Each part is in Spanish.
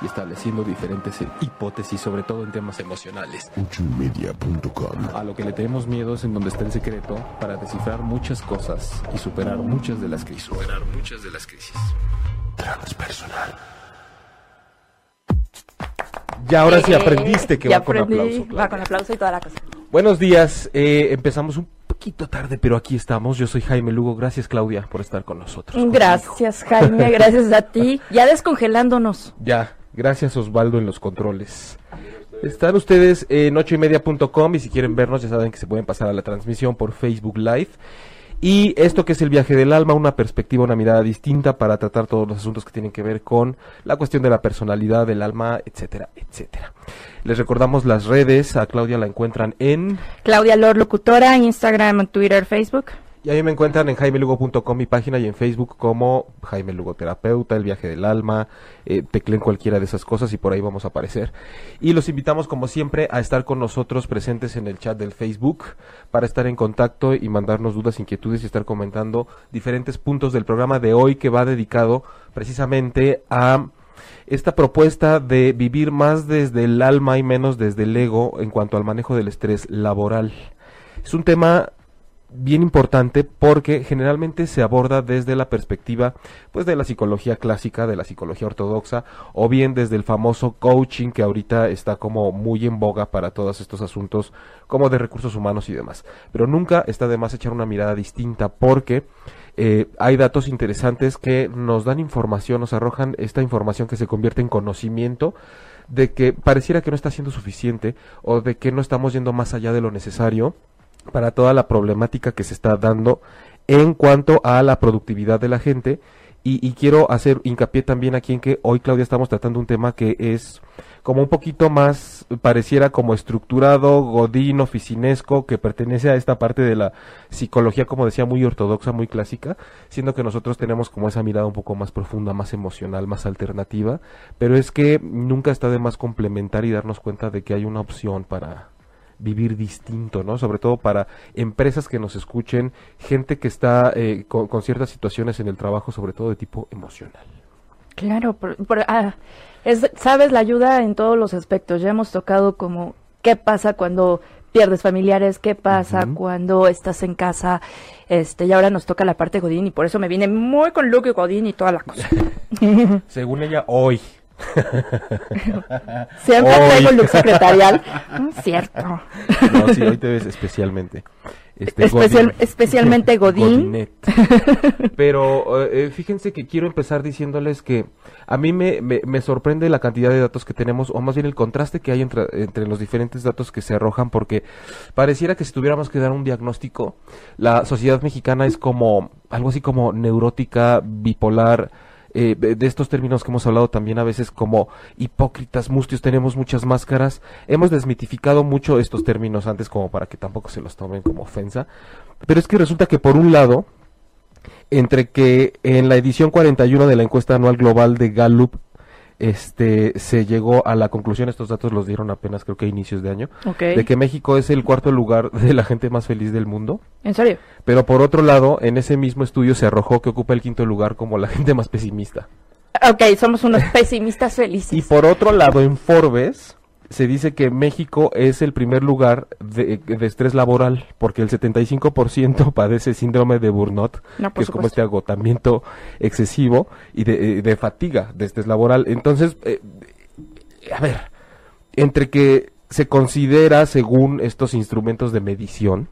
Y estableciendo diferentes hipótesis, sobre todo en temas emocionales. A lo que le tenemos miedo es en donde está el secreto para descifrar muchas cosas y superar muchas de las crisis. Superar muchas de las crisis. Transpersonal. Ya ahora sí Eh, aprendiste que va con aprendí, aplauso. Va con aplauso y toda la cosa. Buenos días, eh, empezamos un poquito tarde, pero aquí estamos. Yo soy Jaime Lugo. Gracias, Claudia, por estar con nosotros. conmigo. Gracias, Jaime, gracias a ti. Ya descongelándonos. Ya, gracias Osvaldo en los controles. Están ustedes en ochoymedia.com y si quieren vernos ya saben que se pueden pasar a la transmisión por Facebook Live. Y esto que es el viaje del alma, una perspectiva, una mirada distinta para tratar todos los asuntos que tienen que ver con la cuestión de la personalidad, del alma, etcétera, etcétera. Les recordamos las redes, a Claudia la encuentran en... Claudia Lor, locutora, Instagram, Twitter, Facebook. Y ahí me encuentran en jaimelugo.com mi página y en Facebook como Jaime Lugo Terapeuta, El Viaje del Alma, eh, tecleen cualquiera de esas cosas y por ahí vamos a aparecer. Y los invitamos como siempre a estar con nosotros presentes en el chat del Facebook para estar en contacto y mandarnos dudas, inquietudes y estar comentando diferentes puntos del programa de hoy que va dedicado precisamente a esta propuesta de vivir más desde el alma y menos desde el ego en cuanto al manejo del estrés laboral. Es un tema bien importante porque generalmente se aborda desde la perspectiva pues de la psicología clásica, de la psicología ortodoxa o bien desde el famoso coaching que ahorita está como muy en boga para todos estos asuntos como de recursos humanos y demás. Pero nunca está de más echar una mirada distinta porque eh, hay datos interesantes que nos dan información, nos arrojan esta información que se convierte en conocimiento de que pareciera que no está siendo suficiente o de que no estamos yendo más allá de lo necesario para toda la problemática que se está dando en cuanto a la productividad de la gente. Y, quiero hacer hincapié también aquí en que hoy, Claudia, estamos tratando un tema que es como un poquito más, pareciera como estructurado, godín, oficinesco, que pertenece a esta parte de la psicología, como decía, muy ortodoxa, muy clásica, siendo que nosotros tenemos como esa mirada un poco más profunda, más emocional, más alternativa, pero es que nunca está de más complementar y darnos cuenta de que hay una opción para, vivir distinto, ¿no? Sobre todo para empresas que nos escuchen, gente que está eh, con, con ciertas situaciones en el trabajo, sobre todo de tipo emocional. Claro, por- por- ah, es, sabes, la ayuda en todos los aspectos. Ya hemos tocado como qué pasa cuando pierdes familiares, qué pasa cuando estás en casa, este, y ahora nos toca la parte Godín, y por eso me vine muy con look y Godín y toda la cosa. Según ella, hoy. Siempre Hoy. traigo look secretarial. Mm, Cierto. No, sí, hoy te ves especialmente. Este, Especial- especialmente Godín. Pero eh, fíjense que quiero empezar diciéndoles que a mí me, me, me sorprende la cantidad de datos que tenemos, o más bien el contraste que hay entre, entre los diferentes datos que se arrojan, porque pareciera que si tuviéramos que dar un diagnóstico, la sociedad mexicana es como algo así como neurótica, bipolar, eh, de estos términos que hemos hablado también a veces como hipócritas, mustios, tenemos muchas máscaras. Hemos desmitificado mucho estos términos antes como para que tampoco se los tomen como ofensa. Pero es que resulta que por un lado, entre que en la edición 41 de la encuesta anual global de Gallup, este, se llegó a la conclusión, estos datos los dieron apenas creo que a inicios de año, de que México es el cuarto lugar de la gente más feliz del mundo. ¿En serio? Pero por otro lado, en ese mismo estudio se arrojó que ocupa el quinto lugar como la gente más pesimista. Ok, somos unos pesimistas felices. Y por otro lado, en Forbes se dice que México es el primer lugar de, de estrés laboral, porque el 75% padece síndrome de burnout, No, que es como este agotamiento excesivo y de, eh, de fatiga de estrés laboral. Entonces, eh, a ver, entre que se considera, según estos instrumentos de medición,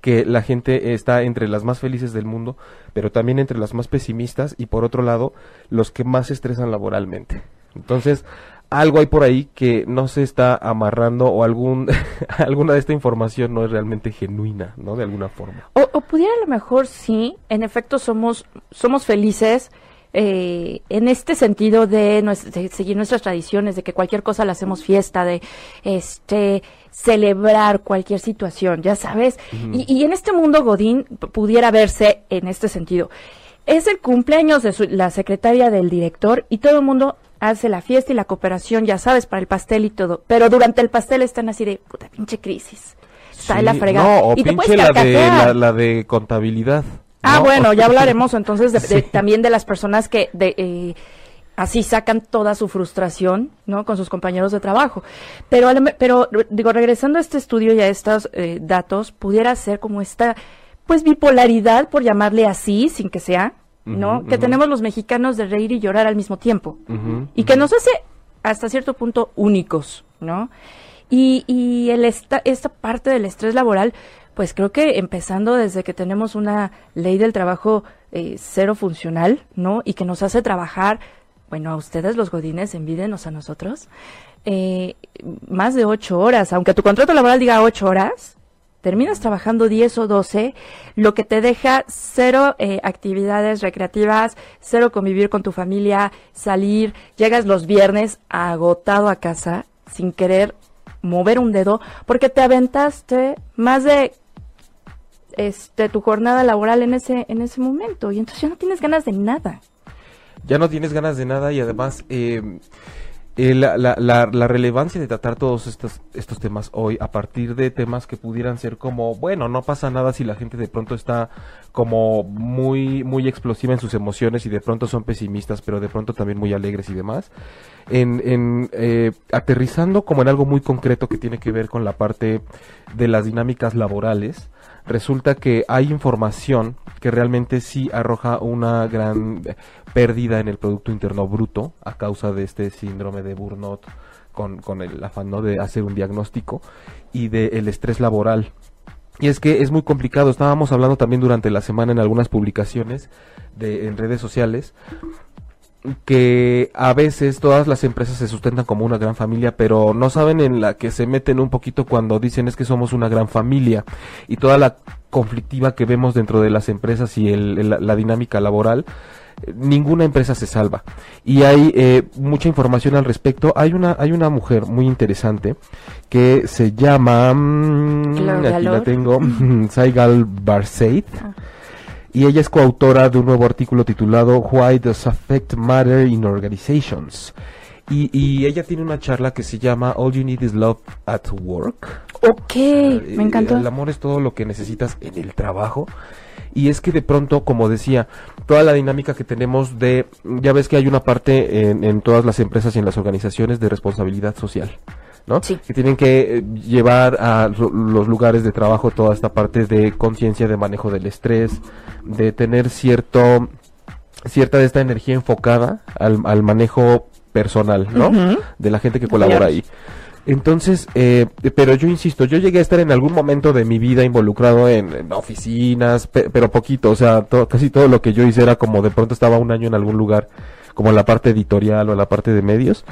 que la gente está entre las más felices del mundo, pero también entre las más pesimistas y por otro lado, los que más se estresan laboralmente. Entonces, algo hay por ahí que no se está amarrando o algún alguna de esta información no es realmente genuina, ¿no? De alguna forma. O, o pudiera a lo mejor sí, en efecto somos somos felices eh, en este sentido de, seguir nuestras tradiciones, de que cualquier cosa la hacemos fiesta, de este celebrar cualquier situación, ya sabes. y, y en este mundo Godín pudiera verse en este sentido. Es el cumpleaños de su- la secretaria del director y todo el mundo hace la fiesta y la cooperación, ya sabes, para el pastel y todo. Pero durante el pastel están así de puta pinche crisis. Está la fregada. No, o y te pinche puedes la de, la, la de contabilidad. Ah, ¿no? bueno, ya hablaremos entonces de, también de las personas que de, eh, así sacan toda su frustración, ¿no? Con sus compañeros de trabajo. Pero, pero digo, regresando a este estudio y a estos eh, datos, pudiera ser como esta, pues, bipolaridad, por llamarle así, sin que sea, ¿no? Que tenemos los mexicanos de reír y llorar al mismo tiempo. Y que nos hace hasta cierto punto únicos, ¿no? Y, y el esta, esta parte del estrés laboral, pues creo que empezando desde que tenemos una ley del trabajo eh, cero funcional, ¿no? Y que nos hace trabajar, bueno, a ustedes los godines, envídenos a nosotros, eh, más de ocho horas, aunque tu contrato laboral diga ocho horas, terminas trabajando 10 o 12, lo que te deja cero eh, actividades recreativas, cero convivir con tu familia, salir, llegas los viernes agotado a casa sin querer mover un dedo porque te aventaste más de este tu jornada laboral en ese en ese momento y entonces ya no tienes ganas de nada. ya no tienes ganas de nada y además eh, eh, la, la, la, la relevancia de tratar todos estos, estos temas hoy a partir de temas que pudieran ser como, bueno, no pasa nada si la gente de pronto está como muy, muy explosiva en sus emociones y de pronto son pesimistas, pero de pronto también muy alegres y demás. En, en eh, aterrizando como en algo muy concreto que tiene que ver con la parte de las dinámicas laborales, resulta que hay información que realmente sí arroja una gran pérdida en el Producto Interno Bruto a causa de este síndrome de Burnout con, con el afán de hacer un diagnóstico y del estrés laboral. Y es que es muy complicado, estábamos hablando también durante la semana en algunas publicaciones de, en redes sociales que a veces todas las empresas se sustentan como una gran familia, pero no saben en la que se meten un poquito cuando dicen es que somos una gran familia y toda la conflictiva que vemos dentro de las empresas y el- la dinámica laboral. Ninguna empresa se salva y hay eh, mucha información al respecto. Hay una hay una mujer muy interesante que se llama mm, Claudia aquí la tengo Saigal Barseit Ah. Y ella es coautora de un nuevo artículo titulado Why Does Affect Matter in Organizations. Y, y ella tiene una charla que se llama All You Need Is Love at Work. Ok, Eh, me encantó. El amor es todo lo que necesitas en el trabajo. Y es que de pronto, como decía, toda la dinámica que tenemos de, ya ves que hay una parte en, en todas las empresas y en las organizaciones de responsabilidad social, ¿no? Sí. Que tienen que eh, llevar a los lugares de trabajo toda esta parte de conciencia de manejo del estrés, de tener cierto, cierta de esta energía enfocada al, al manejo personal, ¿no? De la gente que colabora ahí. Entonces, eh, pero yo insisto, yo llegué a estar en algún momento de mi vida involucrado en, en oficinas, pe- pero poquito, o sea, to- casi todo lo que yo hice era como de pronto estaba un año en algún lugar, como la parte editorial o la parte de medios,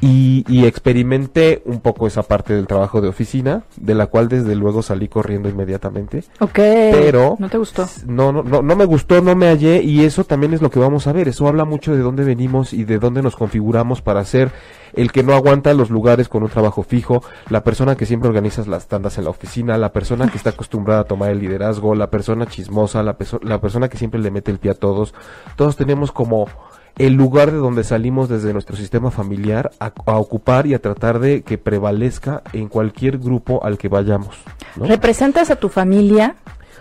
y, y experimenté un poco esa parte del trabajo de oficina, de la cual desde luego salí corriendo inmediatamente. Ok. Pero ¿No te gustó? No, no, no, no me gustó, no me hallé y eso también es lo que vamos a ver. Eso habla mucho de dónde venimos y de dónde nos configuramos para ser el que no aguanta los lugares con un trabajo fijo, la persona que siempre organiza las tandas en la oficina, la persona que está acostumbrada a tomar el liderazgo, la persona chismosa, la, la persona que siempre le mete el pie a todos. Todos tenemos como el lugar de donde salimos desde nuestro sistema familiar a, a ocupar y a tratar de que prevalezca en cualquier grupo al que vayamos. ¿no? ¿Representas a tu familia?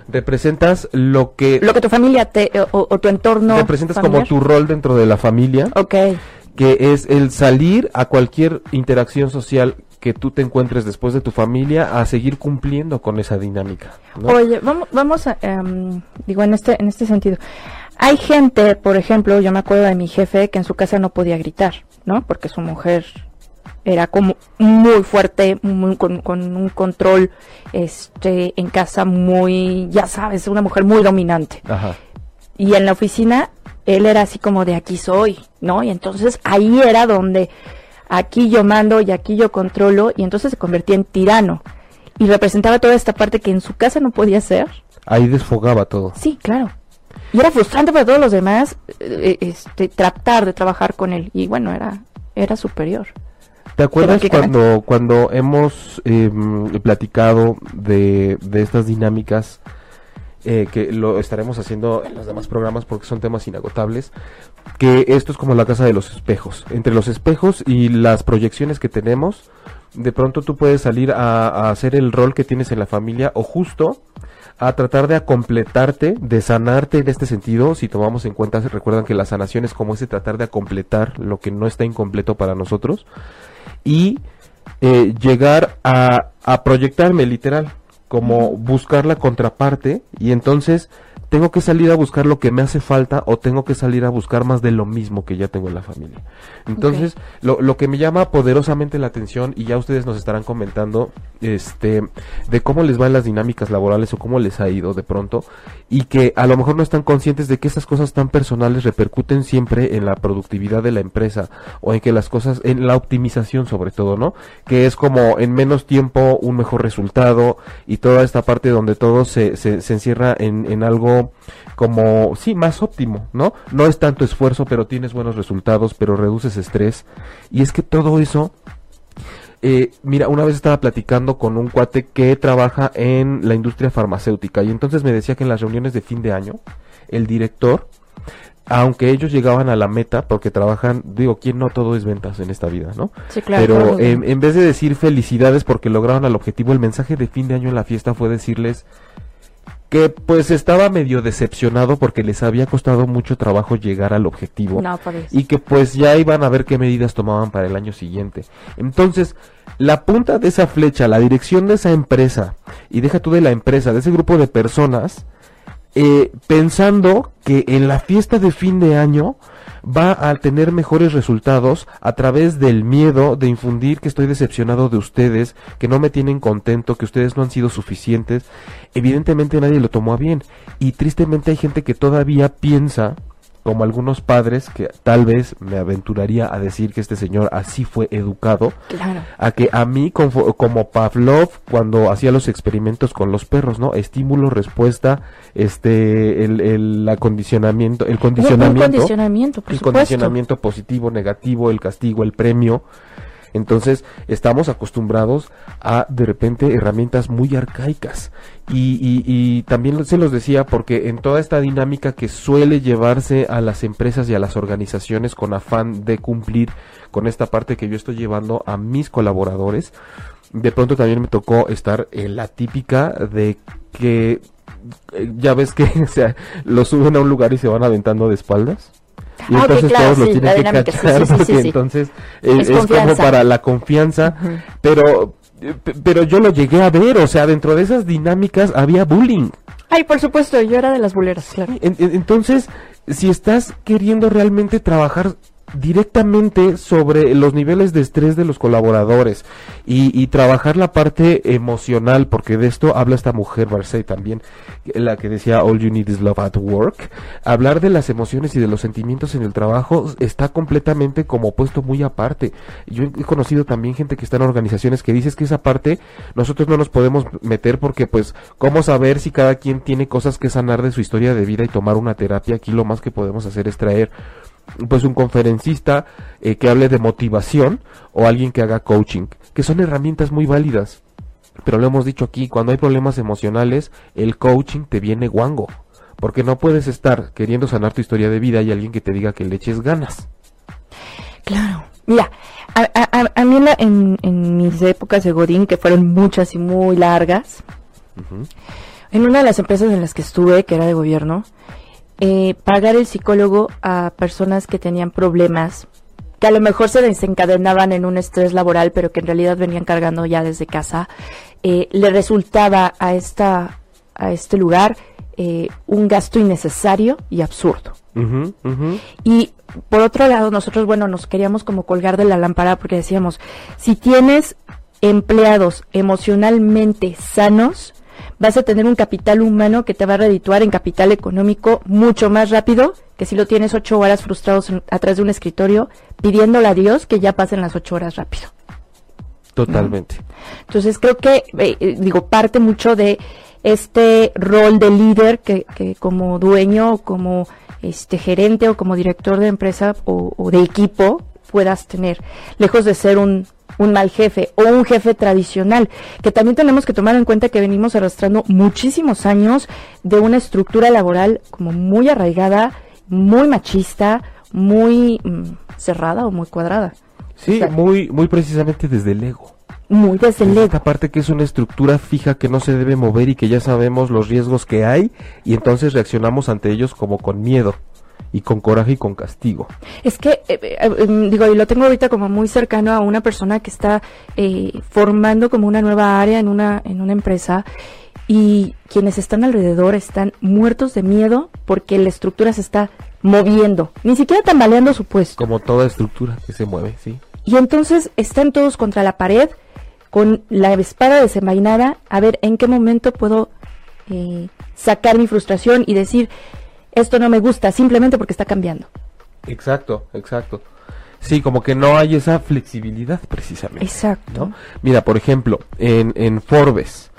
representas lo que Lo que tu familia te, o, o tu entorno representas familiar? como tu rol dentro de la familia, Ok. Que es el salir a cualquier interacción social que tú te encuentres después de tu familia a seguir cumpliendo con esa dinámica. ¿no? Oye, vamos, vamos a, em, digo, en este, en este sentido. Hay gente, por ejemplo, yo me acuerdo de mi jefe que en su casa no podía gritar, ¿no? Porque su mujer era como muy fuerte, muy- con, con un control este en casa muy, ya sabes, una mujer muy dominante. Ajá. Y en la oficina él era así como de aquí soy, ¿no? Y entonces ahí era donde aquí yo mando y aquí yo controlo y entonces se convertía en tirano y representaba toda esta parte que en su casa no podía ser. Ahí desfogaba todo. Sí, claro. Y era frustrante para todos los demás eh, este tratar de trabajar con él y bueno, era era superior. ¿Te acuerdas cuando, cuando hemos em, platicado de, de estas dinámicas eh, que lo estaremos haciendo en los demás programas porque son temas inagotables? Que esto es como la casa de los espejos. Entre los espejos y las proyecciones que tenemos, de pronto tú puedes salir a, hacer el rol que tienes en la familia o justo a tratar de completarte, de sanarte en este sentido, si tomamos en cuenta, recuerdan que la sanación es como ese tratar de completar lo que no está incompleto para nosotros y eh, llegar a, a proyectarme literal, como buscar la contraparte y entonces tengo que salir a buscar lo que me hace falta o tengo que salir a buscar más de lo mismo que ya tengo en la familia. Entonces, lo, lo que me llama poderosamente la atención y ya ustedes nos estarán comentando este de cómo les van las dinámicas laborales o cómo les ha ido de pronto y que a lo mejor no están conscientes de que esas cosas tan personales repercuten siempre en la productividad de la empresa o en que las cosas en la optimización sobre todo, ¿no? Que es como en menos tiempo un mejor resultado y toda esta parte donde todo se, se, se encierra en, en algo como, sí, más óptimo, ¿no? No es tanto esfuerzo, pero tienes buenos resultados, pero reduces estrés. Y es que todo eso eh, mira, una vez estaba platicando con un cuate que trabaja en la industria farmacéutica y entonces me decía que en las reuniones de fin de año, el director, aunque ellos llegaban a la meta, porque trabajan, digo, ¿quién no todo es ventas en esta vida, no? Sí, claro. Pero en, en vez de decir felicidades porque lograron el objetivo, el mensaje de fin de año en la fiesta fue decirles que pues estaba medio decepcionado porque les había costado mucho trabajo llegar al objetivo No, por eso. y que pues ya iban a ver qué medidas tomaban para el año siguiente. Entonces, la punta de esa flecha, la dirección de esa empresa, y deja tú de la empresa, de ese grupo de personas, eh, pensando que en la fiesta de fin de año va a tener mejores resultados a través del miedo de infundir que estoy decepcionado de ustedes, que no me tienen contento, que ustedes no han sido suficientes. Evidentemente nadie lo tomó a bien y tristemente hay gente que todavía piensa como algunos padres que tal vez me aventuraría a decir que este señor así fue educado, Claro. a que a mí como Pavlov cuando hacía los experimentos con los perros, ¿no? Estímulo, respuesta, este, el, el acondicionamiento, el condicionamiento, condicionamiento, por el supuesto. condicionamiento positivo, negativo, el castigo, el premio. Entonces, estamos acostumbrados a, de repente, herramientas muy arcaicas. Y, y, y también se los decía porque en toda esta dinámica que suele llevarse a las empresas y a las organizaciones con afán de cumplir con esta parte que yo estoy llevando a mis colaboradores, de pronto también me tocó estar en la típica de que eh, ya ves que o sea, lo suben a un lugar y se van aventando de espaldas. Y Ah, ok, entonces claro, todos los sí, tienen la que cachar sí, porque entonces eh, Es es, como para la confianza, pero eh, pero yo lo llegué a ver, o sea, dentro de esas dinámicas había bullying. Ay, por supuesto, yo era de las buleras, claro. En- en- entonces, si estás queriendo realmente trabajar directamente sobre los niveles de estrés de los colaboradores y, y trabajar la parte emocional, porque de esto habla esta mujer, Marseille también, la que decía All You Need Is Love at Work, hablar de las emociones y de los sentimientos en el trabajo está completamente como puesto muy aparte. Yo he conocido también gente que está en organizaciones que dices que esa parte nosotros no nos podemos meter porque pues, ¿cómo saber si cada quien tiene cosas que sanar de su historia de vida y tomar una terapia? Aquí lo más que podemos hacer es traer pues un conferencista eh, que hable de motivación o alguien que haga coaching, que son herramientas muy válidas. Pero lo hemos dicho aquí, cuando hay problemas emocionales, el coaching te viene guango. Porque no puedes estar queriendo sanar tu historia de vida y alguien que te diga que le eches ganas. Claro. Mira, a, a- mí en, la- en- en mis épocas de Godín, que fueron muchas y muy largas, en una de las empresas en las que estuve, que era de gobierno, eh, pagar el psicólogo a personas que tenían problemas, que a lo mejor se desencadenaban en un estrés laboral, pero que en realidad venían cargando ya desde casa, eh, le resultaba a esta a este lugar eh, un gasto innecesario y absurdo. Y por otro lado, nosotros, bueno, nos queríamos como colgar de la lámpara porque decíamos, si tienes empleados emocionalmente sanos, vas a tener un capital humano que te va a redituar en capital económico mucho más rápido que si lo tienes ocho horas frustrados en- atrás de un escritorio pidiéndole a Dios que ya pasen las ocho horas rápido. Totalmente. Entonces creo que, eh, eh, digo, parte mucho de este rol de líder que, que como dueño o como este gerente o como director de empresa o, o de equipo puedas tener, lejos de ser un, un mal jefe o un jefe tradicional, que también tenemos que tomar en cuenta que venimos arrastrando muchísimos años de una estructura laboral como muy arraigada, muy machista, muy mm, cerrada o muy cuadrada. Sí, O sea, muy, muy precisamente desde el ego. muy desde el ego. Esta parte que es una estructura fija que no se debe mover y que ya sabemos los riesgos que hay y entonces reaccionamos ante ellos como con miedo y con coraje y con castigo. Es que, eh, eh, eh, digo, y lo tengo ahorita como muy cercano a una persona que está eh, formando como una nueva área en una, en una empresa y quienes están alrededor están muertos de miedo porque la estructura se está moviendo, ni siquiera tambaleando su puesto. Como toda estructura que se mueve, sí. Y entonces están todos contra la pared con la espada desenvainada a ver en qué momento puedo sacar mi frustración y decir, esto no me gusta simplemente porque está cambiando. Exacto, exacto. Sí, como que no hay esa flexibilidad precisamente. Exacto. ¿no? Mira, por ejemplo, en, en Forbes,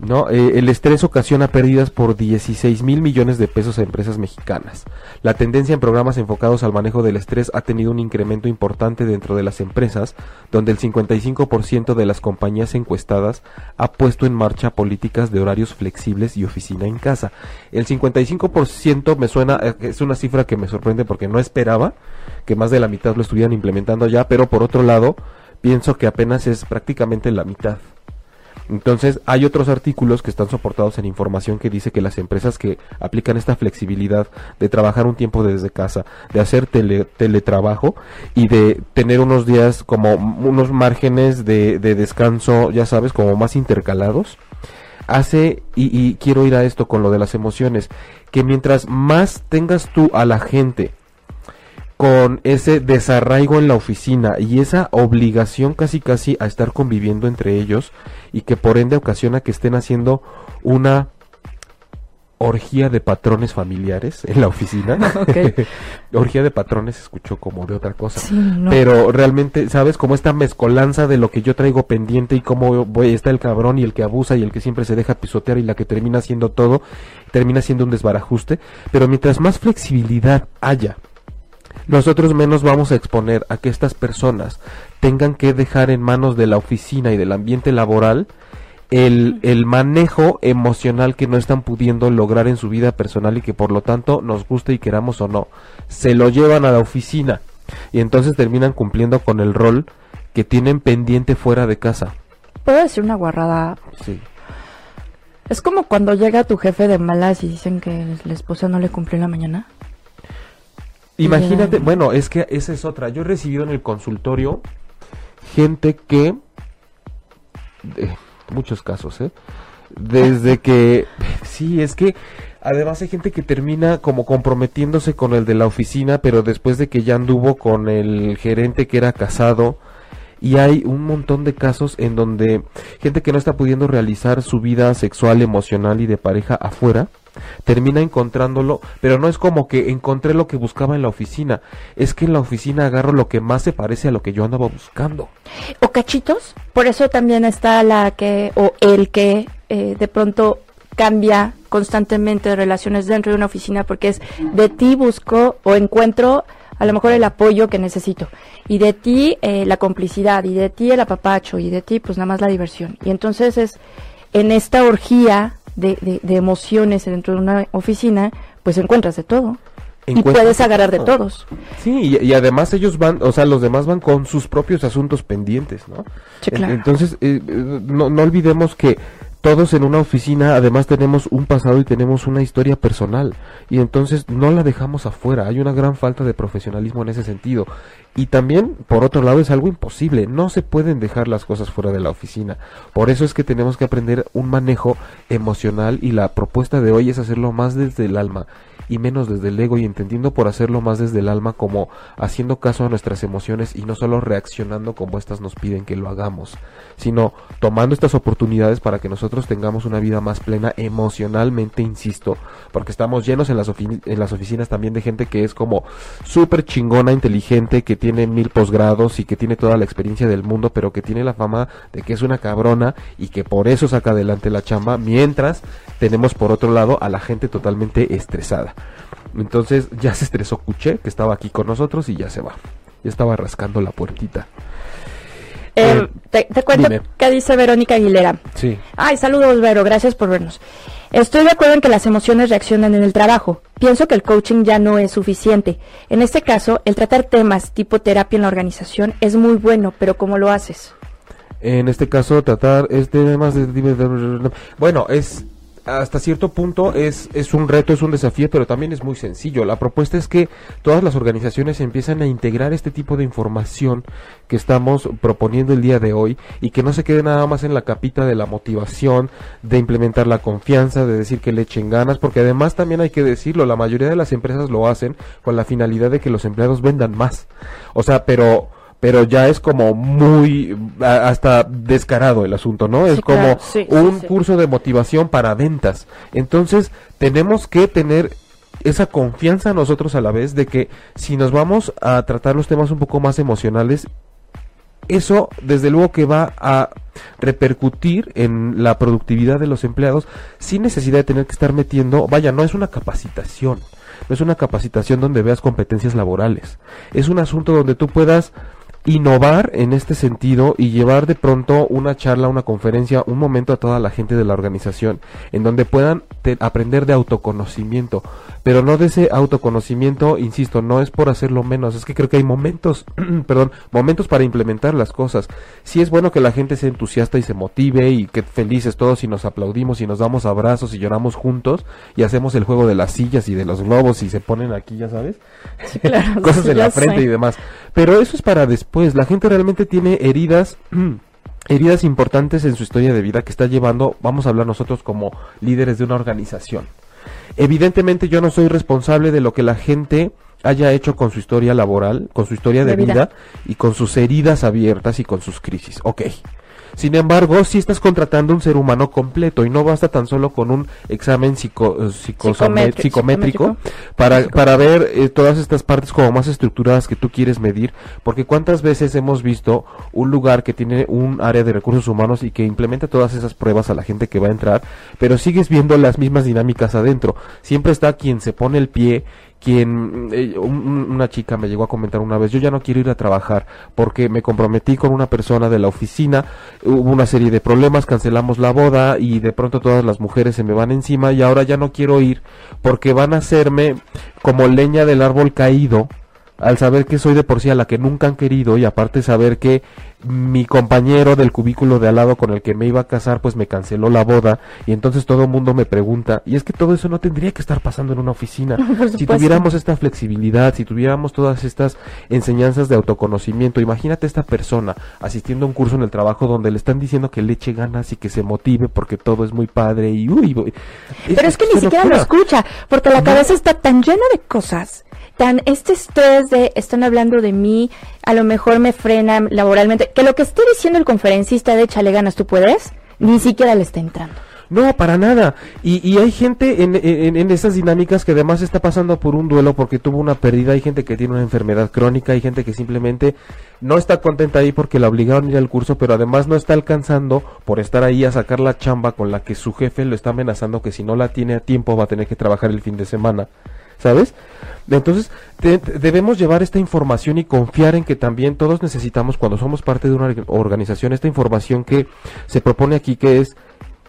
¿no? Eh, el estrés ocasiona pérdidas por 16 mil millones de pesos a empresas mexicanas. La tendencia en programas enfocados al manejo del estrés ha tenido un incremento importante dentro de las empresas, donde el 55% de las compañías encuestadas ha puesto en marcha políticas de horarios flexibles y oficina en casa. El 55% me suena, eh, es una cifra que me sorprende porque no esperaba que más de la mitad lo estuvieran implementando ya, pero por otro lado, pienso que apenas es prácticamente la mitad. Entonces, hay otros artículos que están soportados en información que dice que las empresas que aplican esta flexibilidad de trabajar un tiempo desde casa, de hacer tele- teletrabajo y de tener unos días como unos márgenes de, de descanso, ya sabes, como más intercalados, hace, y, y quiero ir a esto con lo de las emociones, que mientras más tengas tú a la gente con ese desarraigo en la oficina y esa obligación casi casi a estar conviviendo entre ellos y que por ende ocasiona que estén haciendo una orgía de patrones familiares en la oficina. Orgía de patrones escuchó como de otra cosa. Sí, no. Pero realmente, ¿sabes? Como esta mezcolanza de lo que yo traigo pendiente y cómo voy, está el cabrón y el que abusa y el que siempre se deja pisotear y la que termina haciendo todo, termina siendo un desbarajuste. Pero mientras más flexibilidad haya, nosotros menos vamos a exponer a que estas personas tengan que dejar en manos de la oficina y del ambiente laboral el, el manejo emocional que no están pudiendo lograr en su vida personal y que por lo tanto nos guste y queramos o no, se lo llevan a la oficina y entonces terminan cumpliendo con el rol que tienen pendiente fuera de casa. ¿Puedo decir una guarrada? Sí. Es como cuando llega tu jefe de malas y dicen que la esposa no le cumplió en la mañana. Imagínate, bueno, es que esa es otra. Yo he recibido en el consultorio gente que, de muchos casos, ¿eh? Desde que, sí, es que además hay gente que termina como comprometiéndose con el de la oficina, pero después de que ya anduvo con el gerente que era casado. Y hay un montón de casos en donde gente que no está pudiendo realizar su vida sexual, emocional y de pareja afuera, termina encontrándolo, pero no es como que encontré lo que buscaba en la oficina, es que en la oficina agarro lo que más se parece a lo que yo andaba buscando. O cachitos. Por eso también está la que, o el que eh, de pronto cambia constantemente de relaciones dentro de una oficina porque es de ti busco o encuentro a lo mejor el apoyo que necesito y de ti eh, la complicidad y de ti el apapacho y de ti pues nada más la diversión y entonces es en esta orgía de, de- de emociones dentro de una oficina pues encuentras de todo y puedes de agarrar de todo. todos Sí, y, y además ellos van, o sea, los demás van con sus propios asuntos pendientes, ¿no? Sí, claro. Entonces, eh, eh, no, no olvidemos que todos en una oficina además tenemos un pasado y tenemos una historia personal y entonces no la dejamos afuera. Hay una gran falta de profesionalismo en ese sentido. Y también, por otro lado, es algo imposible. No se pueden dejar las cosas fuera de la oficina. Por eso es que tenemos que aprender un manejo emocional y la propuesta de hoy es hacerlo más desde el alma y menos desde el ego y entendiendo por hacerlo más desde el alma como haciendo caso a nuestras emociones y no solo reaccionando como estas nos piden que lo hagamos, sino tomando estas oportunidades para que nosotros tengamos una vida más plena emocionalmente, insisto, porque estamos llenos en las, en las oficinas también de gente que es como súper chingona, inteligente, que tiene mil posgrados y que tiene toda la experiencia del mundo, pero que tiene la fama de que es una cabrona y que por eso saca adelante la chamba, mientras tenemos por otro lado a la gente totalmente estresada. Entonces ya se estresó Cuché, que estaba aquí con nosotros y ya se va. Ya estaba rascando la puertita. Eh, te, cuento qué dice Verónica Aguilera. Sí. Ay, saludos, Vero, gracias por vernos. Estoy de acuerdo en que las emociones reaccionan en el trabajo. Pienso que el coaching ya no es suficiente. En este caso, el tratar temas tipo terapia en la organización es muy bueno, pero ¿cómo lo haces? En este caso, tratar este temas de... Bueno, es hasta cierto punto es, es un reto, es un desafío, pero también es muy sencillo. La propuesta es que todas las organizaciones empiezan a integrar este tipo de información que estamos proponiendo el día de hoy y que no se quede nada más en la capita de la motivación, de implementar la confianza, de decir que le echen ganas, porque además también hay que decirlo, la mayoría de las empresas lo hacen con la finalidad de que los empleados vendan más. O sea, pero pero ya es como muy hasta descarado el asunto, ¿no? es como un curso de motivación para ventas. Entonces, tenemos que tener esa confianza nosotros a la vez de que si nos vamos a tratar los temas un poco más emocionales, eso desde luego que va a repercutir en la productividad de los empleados sin necesidad de tener que estar metiendo, vaya, no es una capacitación, no es una capacitación donde veas competencias laborales, es un asunto donde tú puedas innovar en este sentido y llevar de pronto una charla, una conferencia, un momento a toda la gente de la organización, en donde puedan aprender de autoconocimiento, pero no de ese autoconocimiento, insisto, no es por hacerlo menos, es que creo que hay momentos, perdón, momentos para implementar las cosas. Sí es bueno que la gente sea entusiasta y se motive y que felices todos y nos aplaudimos y nos damos abrazos y lloramos juntos y hacemos el juego de las sillas y de los globos y se ponen aquí, ya sabes, cosas en la frente y demás. Pero eso es para después. La gente realmente tiene heridas. heridas importantes en su historia de vida que está llevando, vamos a hablar nosotros como líderes de una organización. Evidentemente yo no soy responsable de lo que la gente haya hecho con su historia laboral, con su historia de, vida. vida. y con sus heridas abiertas y con sus crisis. Ok, sin embargo, si estás contratando un ser humano completo y no basta tan solo con un examen psico, eh, psicométrico, para, para ver eh, todas estas partes como más estructuradas que tú quieres medir, porque cuántas veces hemos visto un lugar que tiene un área de recursos humanos y que implementa todas esas pruebas a la gente que va a entrar, pero sigues viendo las mismas dinámicas adentro. Siempre está quien se pone el pie quien eh, una chica me llegó a comentar una vez, yo ya no quiero ir a trabajar porque me comprometí con una persona de la oficina, hubo una serie de problemas, cancelamos la boda y de pronto todas las mujeres se me van encima y ahora ya no quiero ir porque van a hacerme como leña del árbol caído al saber que soy de por sí a la que nunca han querido y aparte saber que mi compañero del cubículo de al lado con el que me iba a casar pues me canceló la boda y entonces todo el mundo me pregunta y es que todo eso no tendría que estar pasando en una oficina. Si tuviéramos esta flexibilidad si tuviéramos todas estas enseñanzas de autoconocimiento imagínate esta persona asistiendo a un curso en el trabajo donde le están diciendo que le eche ganas y que se motive porque todo es muy padre y uy, pero es, que ni siquiera lo escucha porque la cabeza está tan llena de cosas tan este estrés de están hablando de mí, a lo mejor me frena laboralmente, que lo que esté diciendo el conferencista de échale ganas, tú puedes, ni siquiera le está entrando. No, para nada. Y, y hay gente en, en, en, esas dinámicas que además está pasando por un duelo porque tuvo una pérdida. Hay gente que tiene una enfermedad crónica, hay gente que simplemente no está contenta ahí porque la obligaron a ir al curso, pero además no está alcanzando por estar ahí a sacar la chamba con la que su jefe lo está amenazando que si no la tiene a tiempo va a tener que trabajar el fin de semana. ¿Sabes? Entonces, debemos llevar esta información y confiar en que también todos necesitamos, cuando somos parte de una organización, esta información que se propone aquí, que es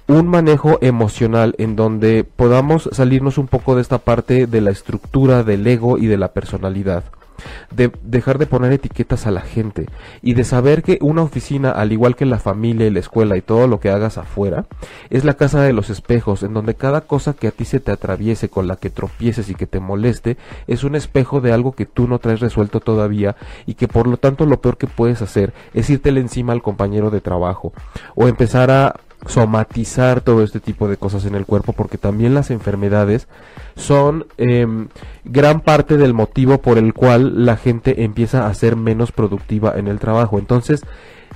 un manejo emocional en donde podamos salirnos un poco de esta parte de la estructura del ego y de la personalidad. De dejar de poner etiquetas a la gente y de saber que una oficina, al igual que la familia y la escuela y todo lo que hagas afuera, es la casa de los espejos, en donde cada cosa que a ti se te atraviese, con la que tropieces y que te moleste, es un espejo de algo que tú no traes resuelto todavía y que por lo tanto lo peor que puedes hacer es irte encima al compañero de trabajo o empezar a somatizar todo este tipo de cosas en el cuerpo porque también las enfermedades son em, gran parte del motivo por el cual la gente empieza a ser menos productiva en el trabajo. Entonces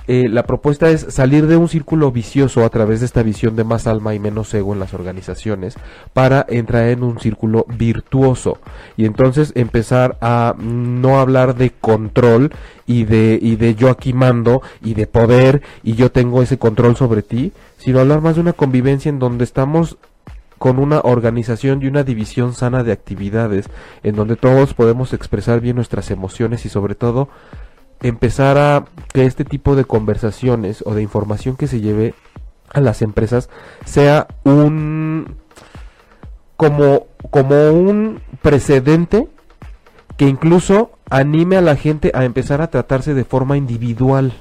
eh, la propuesta es salir de un círculo vicioso a través de esta visión de más alma y menos ego en las organizaciones para entrar en un círculo virtuoso. Y entonces empezar a no hablar de control y de, y de yo aquí mando y de poder y yo tengo ese control sobre ti, sino hablar más de una convivencia en donde estamos con una organización y una división sana de actividades, en donde todos podemos expresar bien nuestras emociones y sobre todo empezar a que este tipo de conversaciones o de información que se lleve a las empresas sea un como como un precedente que incluso anime a la gente a empezar a tratarse de forma individual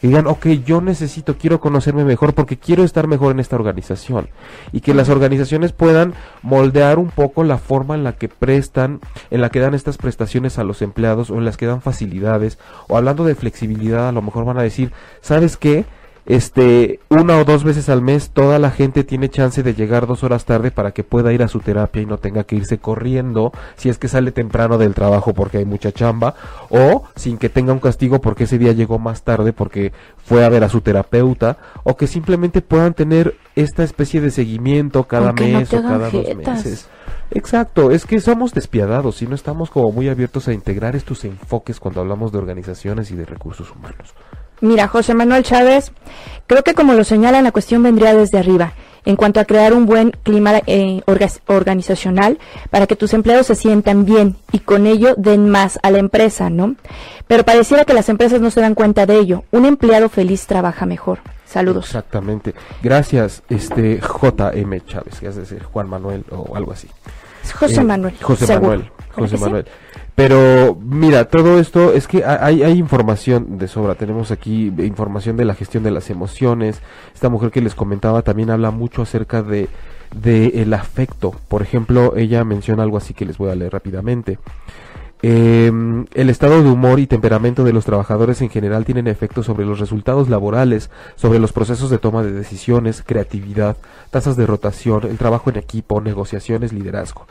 que digan, ok, yo necesito, quiero conocerme mejor porque quiero estar mejor en esta organización. Y que las organizaciones puedan moldear un poco la forma en la que prestan, en la que dan estas prestaciones a los empleados o en las que dan facilidades. O hablando de flexibilidad, a lo mejor van a decir, ¿sabes qué? Este, una o dos veces al mes toda la gente tiene chance de llegar dos horas tarde para que pueda ir a su terapia y no tenga que irse corriendo si es que sale temprano del trabajo porque hay mucha chamba o sin que tenga un castigo porque ese día llegó más tarde porque fue a ver a su terapeuta o que simplemente puedan tener esta especie de seguimiento cada mes o cada dos meses. Exacto, es que somos despiadados y no estamos como muy abiertos a integrar estos enfoques cuando hablamos de organizaciones y de recursos humanos. Mira, José Manuel Chávez, creo que como lo señalan, la cuestión vendría desde arriba, en cuanto a crear un buen clima eh, organizacional para que tus empleados se sientan bien y con ello den más a la empresa, ¿no? Pero pareciera que las empresas no se dan cuenta de ello. Un empleado feliz trabaja mejor. Saludos. Exactamente. Gracias, este JM Chávez, que es decir, Juan Manuel o algo así. José eh, Manuel. José Manuel. José Manuel. Pero mira, todo esto es que hay, hay información de sobra. Tenemos aquí información de la gestión de las emociones. Esta mujer que les comentaba también habla mucho acerca de, de el afecto. Por ejemplo, ella menciona algo así que les voy a leer rápidamente. Em, el estado de humor y temperamento de los trabajadores en general tienen efectos sobre los resultados laborales, sobre los procesos de toma de decisiones, creatividad, tasas de rotación, el trabajo en equipo, negociaciones, liderazgo.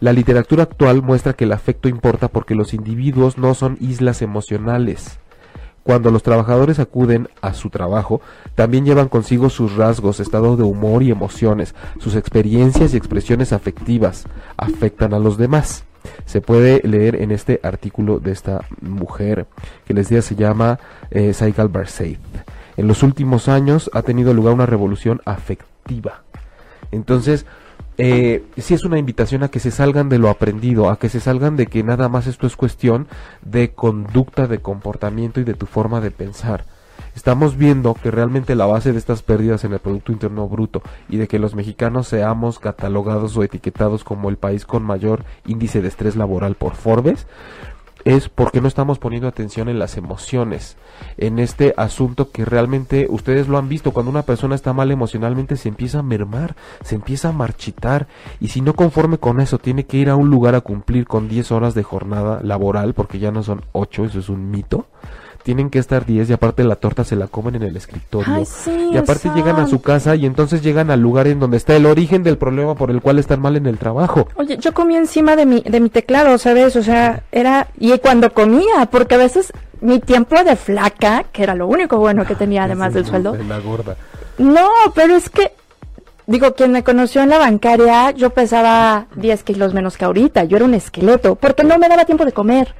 La literatura actual muestra que el afecto importa porque los individuos no son islas emocionales. Cuando los trabajadores acuden a su trabajo, también llevan consigo sus rasgos, estado de humor y emociones, sus experiencias y expresiones afectivas, afectan a los demás. Se puede leer en este artículo de esta mujer, que les decía se llama eh, Saikal En los últimos años ha tenido lugar una revolución afectiva. Entonces, eh, sí es una invitación a que se salgan de lo aprendido, a que se salgan de que nada más esto es cuestión de conducta, de comportamiento y de tu forma de pensar. Estamos viendo que realmente la base de estas pérdidas en el Producto Interno Bruto y de que los mexicanos seamos catalogados o etiquetados como el país con mayor índice de estrés laboral por Forbes es porque no estamos poniendo atención en las emociones, en este asunto que realmente ustedes lo han visto, cuando una persona está mal emocionalmente se empieza a mermar, se empieza a marchitar y si no conforme con eso tiene que ir a un lugar a cumplir con 10 horas de jornada laboral, porque ya no son 8, eso es un mito, tienen que estar 10 y aparte la torta se la comen en el escritorio. y aparte llegan a su casa y entonces llegan al lugar en donde está el origen del problema por el cual están mal en el trabajo. Oye, yo comía encima de mi, de mi teclado, ¿sabes? O sea, era... Y cuando comía, porque a veces mi tiempo de flaca, que era lo único bueno que tenía además del sueldo. La gorda. No, pero es que Digo, quien me conoció en la bancaria, yo pesaba 10 kilos menos que ahorita. Yo era un esqueleto, porque no me daba tiempo de comer.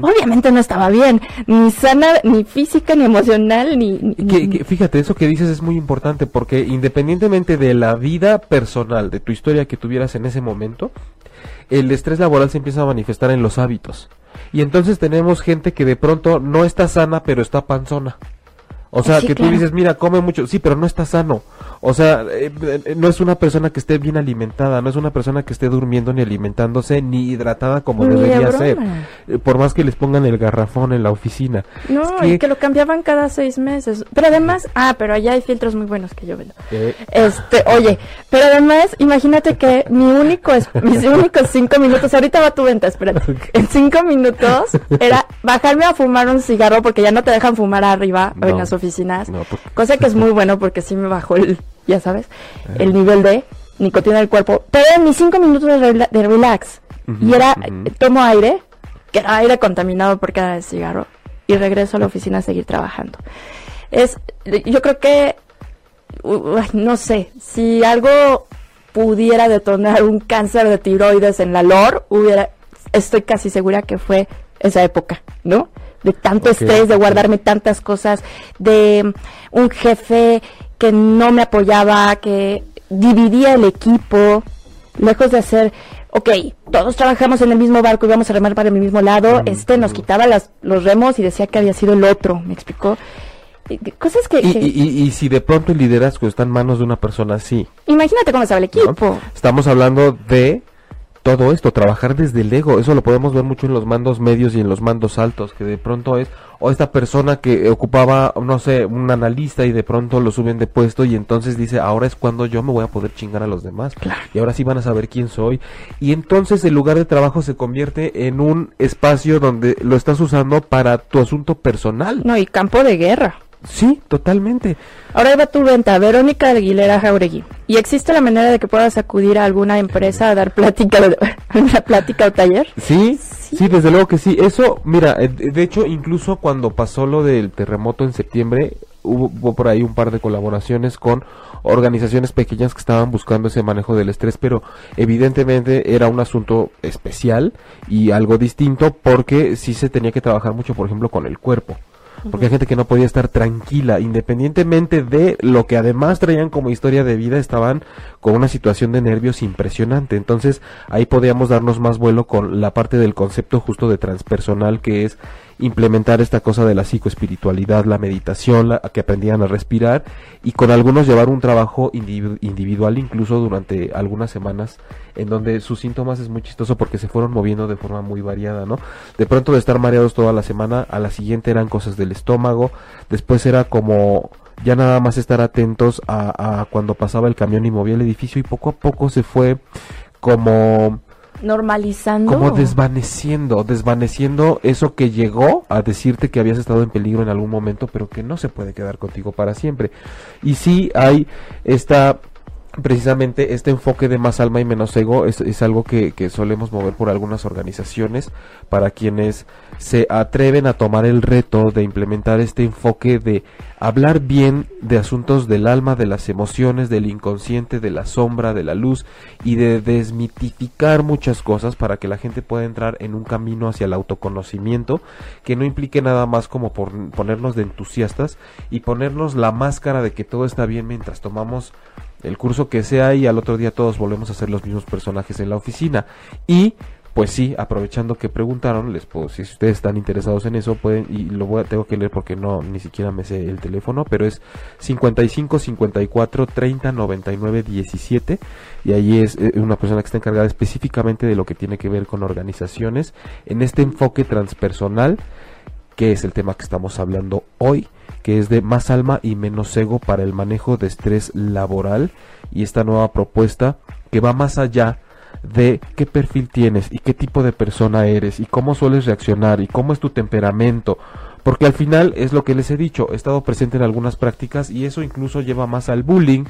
Obviamente no estaba bien, ni sana, ni física, ni emocional, ni... fíjate, eso que dices es muy importante, porque independientemente de la vida personal, de tu historia que tuvieras en ese momento, el estrés laboral se empieza a manifestar en los hábitos. Y entonces tenemos gente que de pronto no está sana, pero está panzona O sea, Sí, que tú claro. dices, mira, come mucho, sí, pero no está sano. O sea, eh, eh, no es una persona que esté bien alimentada, no es una persona que esté durmiendo ni alimentándose ni hidratada como Ni debería ser. Eh, Por más que les pongan el garrafón en la oficina. No, Es que- y que lo cambiaban cada seis meses. Pero además, ah, pero allá hay filtros muy buenos que yo vendo. Eh, Este, oye, pero además, imagínate que mi único, mis únicos cinco minutos, ahorita va tu venta, espérate. En cinco minutos era bajarme a fumar un cigarro porque ya no te dejan fumar arriba o en No. las oficinas. No, porque- Cosa que es muy bueno porque sí me bajó el, ya sabes, el nivel de nicotina del cuerpo. Pero en mis cinco minutos de, rela- de relax. Y era, eh, tomo aire, que era aire contaminado por cada cigarro, y regreso a la oficina a seguir trabajando. Es, yo creo que, no sé, si algo pudiera detonar un cáncer de tiroides en la LOR, hubiera, estoy casi segura que fue esa época, ¿no? De tanto estrés, de guardarme tantas cosas, de un jefe que no me apoyaba, que dividía el equipo, lejos de hacer, ok, todos trabajamos en el mismo barco y vamos a remar para el mismo lado, este nos quitaba las, los remos y decía que había sido el otro, ¿me explicó? Y- Cosas que, y, que- y- y- y si de pronto el liderazgo está en manos de una persona así, imagínate cómo estaba el ¿no? equipo. estamos hablando de todo esto, trabajar desde el ego, eso lo podemos ver mucho en los mandos medios y en los mandos altos, que de pronto es, o esta persona que ocupaba, no sé, un analista y de pronto lo suben de puesto y entonces dice, ahora es cuando yo me voy a poder chingar a los demás, y ahora sí van a saber quién soy, y entonces el lugar de trabajo se convierte en un espacio donde lo estás usando para tu asunto personal. No, y campo de guerra. Sí, totalmente. Ahora va tu venta, Verónica Aguilera Jauregui. ¿Y existe la manera de que puedas acudir a alguna empresa a dar plática, una plática o taller? Sí, sí, desde luego que sí. Eso, mira, eh, de hecho, incluso cuando pasó lo del terremoto en septiembre, hubo, hubo por ahí un par de colaboraciones con organizaciones pequeñas que estaban buscando ese manejo del estrés, pero evidentemente era un asunto especial y algo distinto porque sí se tenía que trabajar mucho, por ejemplo, con el cuerpo. Porque hay gente que no podía estar tranquila, independientemente de lo que además traían como historia de vida, estaban con una situación de nervios impresionante. Entonces ahí podíamos darnos más vuelo con la parte del concepto justo de transpersonal que es implementar esta cosa de la psicoespiritualidad, la meditación, la, que aprendían a respirar y con algunos llevar un trabajo individu- individual incluso durante algunas semanas en donde sus síntomas es muy chistoso porque se fueron moviendo de forma muy variada, ¿no? De pronto de estar mareados toda la semana, a la siguiente eran cosas del estómago, después era como ya nada más estar atentos a, a cuando pasaba el camión y movía el edificio y poco a poco se fue como Normalizando. como desvaneciendo, desvaneciendo eso que llegó a decirte que habías estado en peligro en algún momento, pero que no se puede quedar contigo para siempre. Y sí hay esta precisamente este enfoque de más alma y menos ego es, es algo que, que solemos mover por algunas organizaciones para quienes se atreven a tomar el reto de implementar este enfoque de hablar bien de asuntos del alma, de las emociones, del inconsciente, de la sombra, de la luz y de desmitificar muchas cosas para que la gente pueda entrar en un camino hacia el autoconocimiento que no implique nada más como por ponernos de entusiastas y ponernos la máscara de que todo está bien mientras tomamos el curso que sea y al otro día todos volvemos a ser los mismos personajes en la oficina. Y pues sí, aprovechando que preguntaron, les puedo, si ustedes están interesados en eso, pueden, y lo voy a, tengo que leer porque no, ni siquiera me sé el teléfono, pero es 55 54 30 99 17, y ahí es eh, una persona que está encargada específicamente de lo que tiene que ver con organizaciones, en este enfoque transpersonal, que es el tema que estamos hablando hoy, que es de más alma y menos ego para el manejo de estrés laboral y esta nueva propuesta que va más allá de qué perfil tienes y qué tipo de persona eres y cómo sueles reaccionar y cómo es tu temperamento. Porque al final es lo que les he dicho, he estado presente en algunas prácticas y eso incluso lleva más al bullying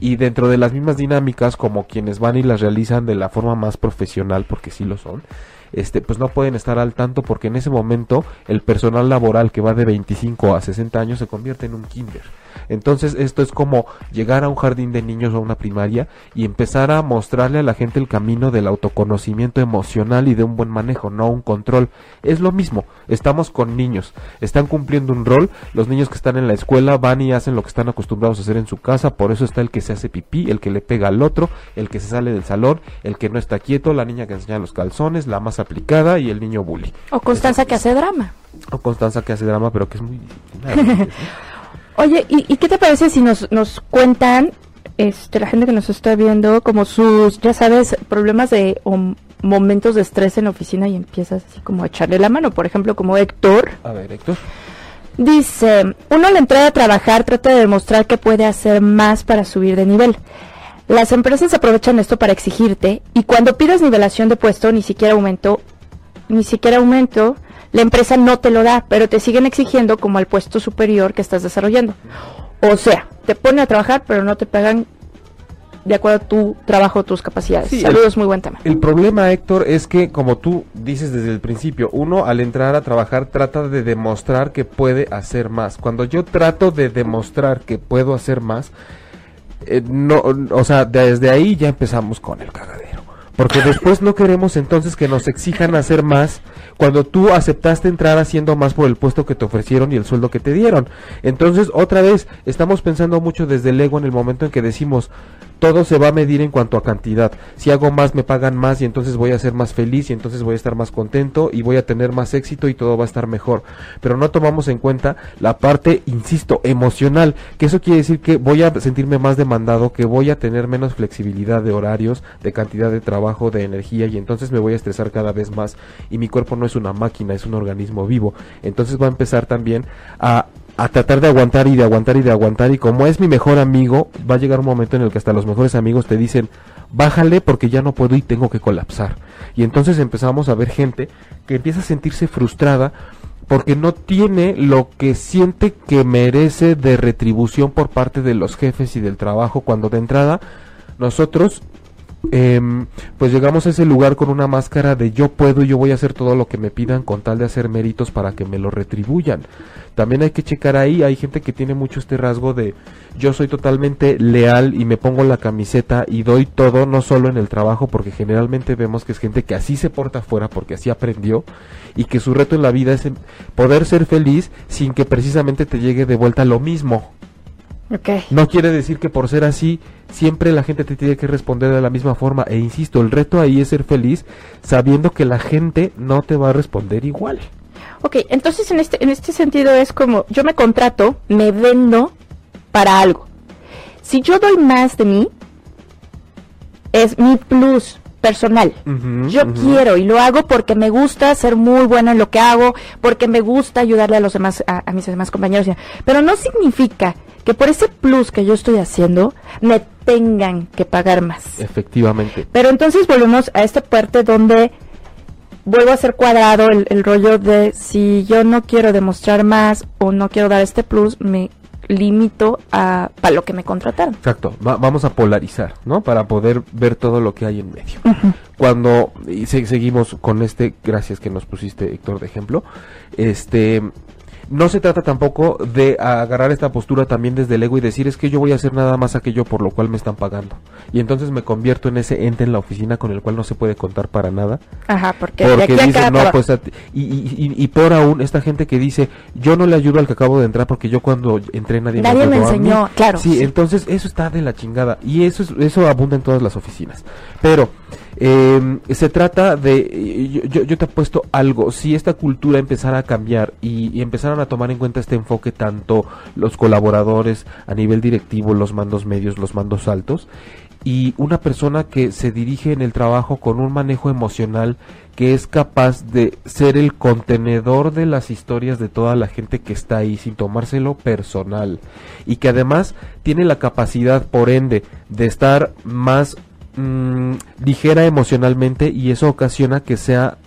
y dentro de las mismas dinámicas como quienes van y las realizan de la forma más profesional, porque sí lo son, este, pues no pueden estar al tanto porque en ese momento el personal laboral que va de 25 a 60 años se convierte en un kinder. Entonces esto es como llegar a un jardín de niños o a una primaria y empezar a mostrarle a la gente el camino del autoconocimiento emocional y de un buen manejo, no un control. Es lo mismo, estamos con niños, están cumpliendo un rol, los niños que están en la escuela van y hacen lo que están acostumbrados a hacer en su casa, por eso está el que se hace pipí, el que le pega al otro, el que se sale del salón, el que no está quieto, la niña que enseña los calzones, la más aplicada y el niño bully. O Constanza que hace drama. O Constanza que hace drama, pero que es muy. Oye, ¿y, y qué te parece si nos, nos cuentan, este, la gente que nos está viendo, como sus, ya sabes, problemas de o momentos de estrés en la oficina y empiezas así como a echarle la mano? Por ejemplo, como Héctor. A ver, Héctor. Dice, uno al entrar a trabajar trata de demostrar que puede hacer más para subir de nivel. Las empresas aprovechan esto para exigirte y cuando pides nivelación de puesto ni siquiera aumento, ni siquiera aumento, la empresa no te lo da, pero te siguen exigiendo como al puesto superior que estás desarrollando. O sea, te ponen a trabajar pero no te pagan de acuerdo a tu trabajo, tus capacidades. Sí, Saludos, muy buen tema. El problema, Héctor, es que como tú dices desde el principio, uno al entrar a trabajar trata de demostrar que puede hacer más. Cuando yo trato de demostrar que puedo hacer más, eh, no, o sea, desde ahí ya empezamos con el cagadero. Porque después no queremos entonces que nos exijan hacer más cuando tú aceptaste entrar haciendo más por el puesto que te ofrecieron y el sueldo que te dieron. Entonces, otra vez, estamos pensando mucho desde el ego en el momento en que decimos, todo se va a medir en cuanto a cantidad. Si hago más, me pagan más y entonces voy a ser más feliz y entonces voy a estar más contento y voy a tener más éxito y todo va a estar mejor. Pero no tomamos en cuenta la parte, insisto, emocional, que eso quiere decir que voy a sentirme más demandado, que voy a tener menos flexibilidad de horarios, de cantidad de trabajo, de energía y entonces me voy a estresar cada vez más y mi cuerpo no es una máquina, es un organismo vivo. Entonces va a empezar también a a tratar de aguantar y de aguantar y de aguantar y como es mi mejor amigo, va a llegar un momento en el que hasta los mejores amigos te dicen, bájale porque ya no puedo y tengo que colapsar. Y entonces empezamos a ver gente que empieza a sentirse frustrada porque no tiene lo que siente que merece de retribución por parte de los jefes y del trabajo cuando de entrada nosotros em, pues llegamos a ese lugar con una máscara de yo puedo, yo voy a hacer todo lo que me pidan con tal de hacer méritos para que me lo retribuyan. También hay que checar ahí, hay gente que tiene mucho este rasgo de yo soy totalmente leal y me pongo la camiseta y doy todo, no solo en el trabajo, porque generalmente vemos que es gente que así se porta afuera, porque así aprendió, y que su reto en la vida es poder ser feliz sin que precisamente te llegue de vuelta lo mismo. No quiere decir que por ser así siempre la gente te tiene que responder de la misma forma. E insisto, el reto ahí es ser feliz sabiendo que la gente no te va a responder igual. Ok, entonces en este, en este sentido es como yo me contrato, me vendo para algo. Si yo doy más de mí, es mi plus personal. Yo quiero y lo hago porque me gusta ser muy buena en lo que hago, porque me gusta ayudarle a los demás, a, a mis demás compañeros. Pero no significa que por ese plus que yo estoy haciendo me tengan que pagar más. Efectivamente. Pero entonces volvemos a esta parte donde vuelvo a ser cuadrado el, el rollo de si yo no quiero demostrar más o no quiero dar este plus, me limito a para lo que me contrataron. Exacto, va- vamos a polarizar, ¿no? Para poder ver todo lo que hay en medio. Cuando y se- seguimos con este, gracias que nos pusiste Héctor de ejemplo, este no se trata tampoco de agarrar esta postura también desde el ego y decir es que yo voy a hacer nada más aquello por lo cual me están pagando. Y entonces me convierto en ese ente en la oficina con el cual no se puede contar para nada. Ajá, porque, de Porque aquí a no, pues, a ti- y, y, y, y peor aún, esta gente que dice, yo no le ayudo al que acabo de entrar porque yo cuando entré nadie, Nadie me ayudó a mí". enseñó, claro, Sí, sí. entonces eso está de la chingada. Y eso es, eso abunda en todas las oficinas. Pero, eh, se trata de, yo, yo, yo te apuesto algo, si esta cultura empezara a cambiar y, y empezaran a tomar en cuenta este enfoque tanto los colaboradores a nivel directivo, los mandos medios, los mandos altos, y una persona que se dirige en el trabajo con un manejo emocional que es capaz de ser el contenedor de las historias de toda la gente que está ahí sin tomárselo personal y que además tiene la capacidad por ende de estar más mm, ligera emocionalmente y eso ocasiona que sea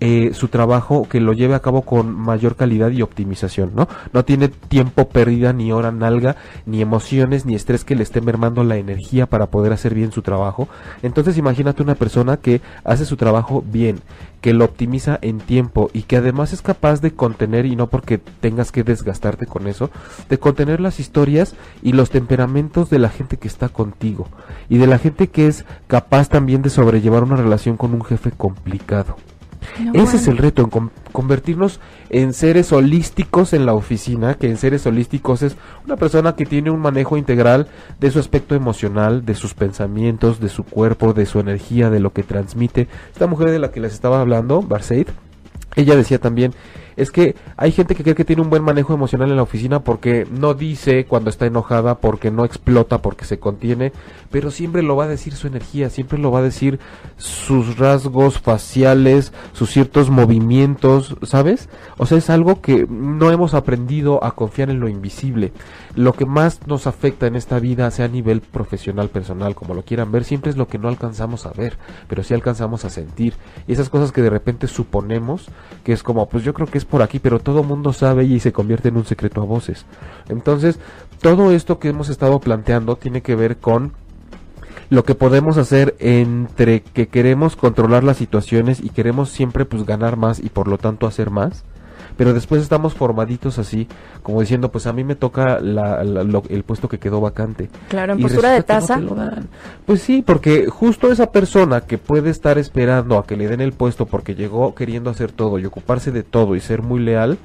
eh, su trabajo que lo lleve a cabo con mayor calidad y optimización, ¿no? No tiene tiempo pérdida, ni hora nalga, ni emociones, ni estrés que le esté mermando la energía para poder hacer bien su trabajo. Entonces imagínate una persona que hace su trabajo bien, que lo optimiza en tiempo y que además es capaz de contener, y no porque tengas que desgastarte con eso, de contener las historias y los temperamentos de la gente que está contigo y de la gente que es capaz también de sobrellevar una relación con un jefe complicado. No, Ese es el reto, en con- convertirnos en seres holísticos en la oficina, que en seres holísticos es una persona que tiene un manejo integral de su aspecto emocional, de sus pensamientos, de su cuerpo, de su energía, de lo que transmite. Esta mujer de la que les estaba hablando, Barseid, ella decía también es que hay gente que cree que tiene un buen manejo emocional en la oficina porque no dice cuando está enojada, porque no explota, porque se contiene, pero siempre lo va a decir su energía, siempre lo va a decir sus rasgos faciales, sus ciertos movimientos, ¿sabes? O sea, es algo que no hemos aprendido a confiar en lo invisible. Lo que más nos afecta en esta vida, sea a nivel profesional, personal, como lo quieran ver, siempre es lo que no alcanzamos a ver, pero sí alcanzamos a sentir. Y esas cosas que de repente suponemos que es como, pues yo creo que es por aquí, pero todo mundo sabe y se convierte en un secreto a voces. Entonces, todo esto que hemos estado planteando tiene que ver con lo que podemos hacer entre que queremos controlar las situaciones y queremos siempre pues ganar más y por lo tanto hacer más pero después estamos formaditos así, como diciendo, pues a mí me toca el puesto que quedó vacante. Claro, en postura de taza. pues sí, porque justo esa persona que puede estar esperando a que le den el puesto porque llegó queriendo hacer todo y ocuparse de todo y ser muy leal,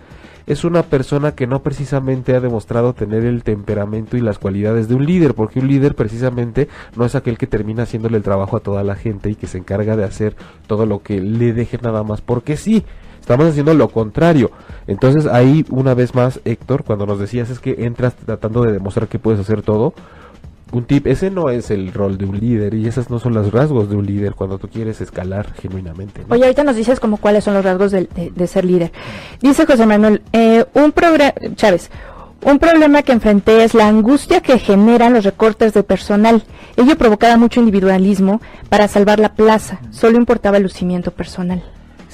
es una persona que no precisamente ha demostrado tener el temperamento y las cualidades de un líder, porque un líder precisamente no es aquel que termina haciéndole el trabajo a toda la gente y que se encarga de hacer todo lo que le deje nada más, porque sí, Estamos haciendo lo contrario. Entonces ahí una vez más, Héctor, cuando nos decías es que entras tratando de demostrar que puedes hacer todo, un tip, ese no es el rol de un líder y esas no son los rasgos de un líder cuando tú quieres escalar genuinamente. Oye, ahorita nos dices como cuáles son los rasgos de, ser líder. Dice José Manuel, eh, un programa, Chávez, un problema que enfrenté es la angustia que generan los recortes de personal. Ello provocaba mucho individualismo para salvar la plaza, solo importaba el lucimiento personal.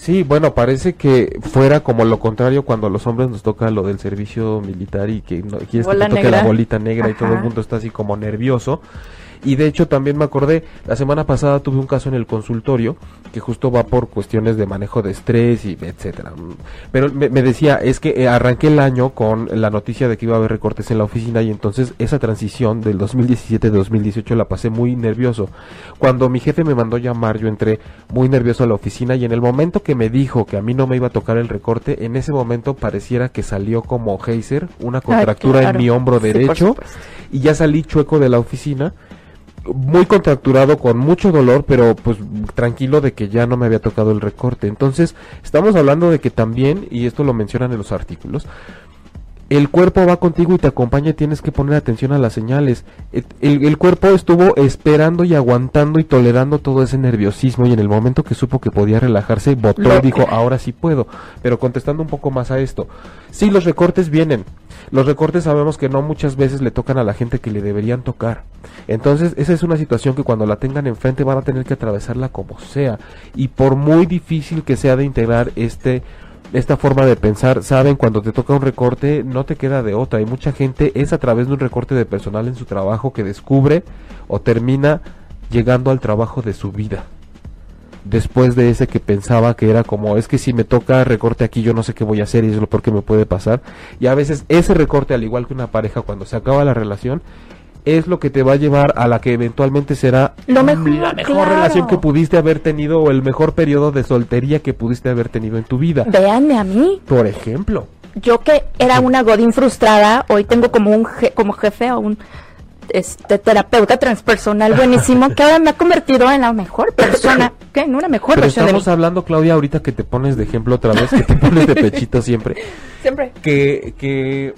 Sí, bueno, parece que fuera como lo contrario cuando a los hombres nos toca lo del servicio militar y que no, quieres que te toque la bolita negra y todo el mundo está así como nervioso. Y de hecho también me acordé, la semana pasada tuve un caso en el consultorio que justo va por cuestiones de manejo de estrés y etcétera. Pero me, decía, es que eh, arranqué el año con la noticia de que iba a haber recortes en la oficina y entonces esa transición del 2017 de 2018 la pasé muy nervioso. Cuando mi jefe me mandó llamar, yo entré muy nervioso a la oficina y en el momento que me dijo que a mí no me iba a tocar el recorte, en ese momento pareciera que salió como geyser, una contractura en mi hombro derecho y ya salí chueco de la oficina muy contracturado, con mucho dolor, pero pues tranquilo de que ya no me había tocado el recorte. Entonces, estamos hablando de que también, y esto lo mencionan en los artículos, el cuerpo va contigo y te acompaña y tienes que poner atención a las señales. El, cuerpo estuvo esperando y aguantando y tolerando todo ese nerviosismo y en el momento que supo que podía relajarse, votó y dijo, ahora sí puedo. Pero contestando un poco más a esto, sí, los recortes vienen. Los recortes sabemos que no muchas veces le tocan a la gente que le deberían tocar. Entonces, esa es una situación que cuando la tengan enfrente van a tener que atravesarla como sea. Y por muy difícil que sea de integrar este esta forma de pensar, saben, cuando te toca un recorte no te queda de otra. Y mucha gente es a través de un recorte de personal en su trabajo que descubre o termina llegando al trabajo de su vida. Después de ese que pensaba que era como, es que si me toca recorte aquí yo no sé qué voy a hacer y es lo peor que me puede pasar. Y a veces ese recorte, al igual que una pareja, cuando se acaba la relación, es lo que te va a llevar a la que eventualmente será la mejor relación que pudiste haber tenido o el mejor periodo de soltería que pudiste haber tenido en tu vida. Véanme a mí. Por ejemplo. Yo que era una godín frustrada, hoy tengo como un como jefe o un este terapeuta transpersonal buenísimo que ahora me ha convertido en la mejor persona, que en una mejor Pero estamos hablando Claudia ahorita que te pones de ejemplo otra vez, que te pones de pechito siempre. Siempre. Que que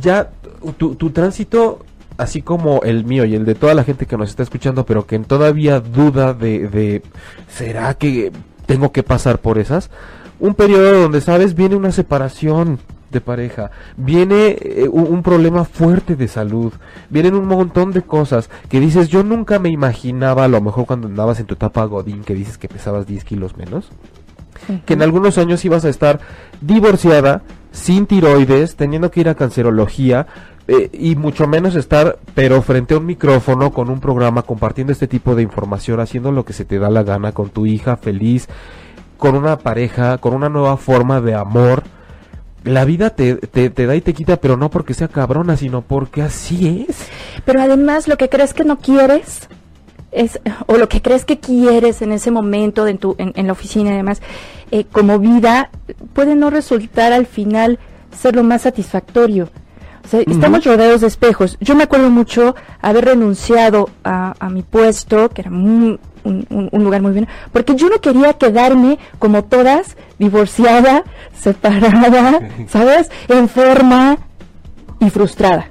ya tu, tu tránsito así como el mío y el de toda la gente que nos está escuchando, pero que todavía duda de, de ¿será que tengo que pasar por esas? Un periodo donde, sabes, viene una separación de pareja, viene eh, un, problema fuerte de salud, vienen un montón de cosas que dices, yo nunca me imaginaba, a lo mejor cuando andabas en tu etapa Godín, que dices que pesabas 10 kilos menos, que en algunos años ibas a estar divorciada, sin tiroides, teniendo que ir a cancerología, eh, y mucho menos estar, pero frente a un micrófono con un programa compartiendo este tipo de información, haciendo lo que se te da la gana con tu hija feliz, con una pareja, con una nueva forma de amor. La vida te, te, te da y te quita, pero no porque sea cabrona, sino porque así es. Pero además lo que crees que no quieres, es, o lo que crees que quieres en ese momento en, tu, en, la oficina y demás, eh, como vida, puede no resultar al final ser lo más satisfactorio estamos rodeados de espejos. Yo me acuerdo mucho haber renunciado a, mi puesto, que era muy, un, un, lugar muy bien, porque yo no quería quedarme como todas, divorciada, separada, ¿sabes? Enferma y frustrada.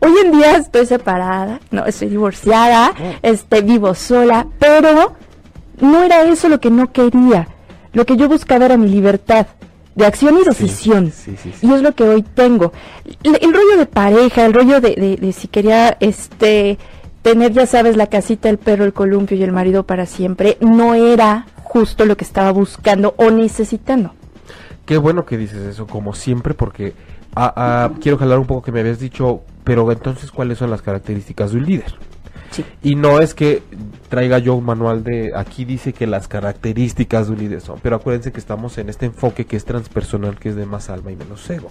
Hoy en día estoy separada, no, estoy divorciada, este, vivo sola, pero no era eso lo que no quería. Lo que yo buscaba era mi libertad de acción y decisión. y es lo que hoy tengo. El, rollo de pareja, el rollo de, si quería este tener, ya sabes, la casita, el perro, el columpio y el marido para siempre, no era justo lo que estaba buscando o necesitando. Qué bueno que dices eso, como siempre, porque ah, ah, quiero jalar un poco que me habías dicho, pero entonces, ¿cuáles son las características de un líder? Y no es que traiga yo un manual de aquí dice que las características de un líder son, pero acuérdense que estamos en este enfoque que es transpersonal, que es de más alma y menos ego.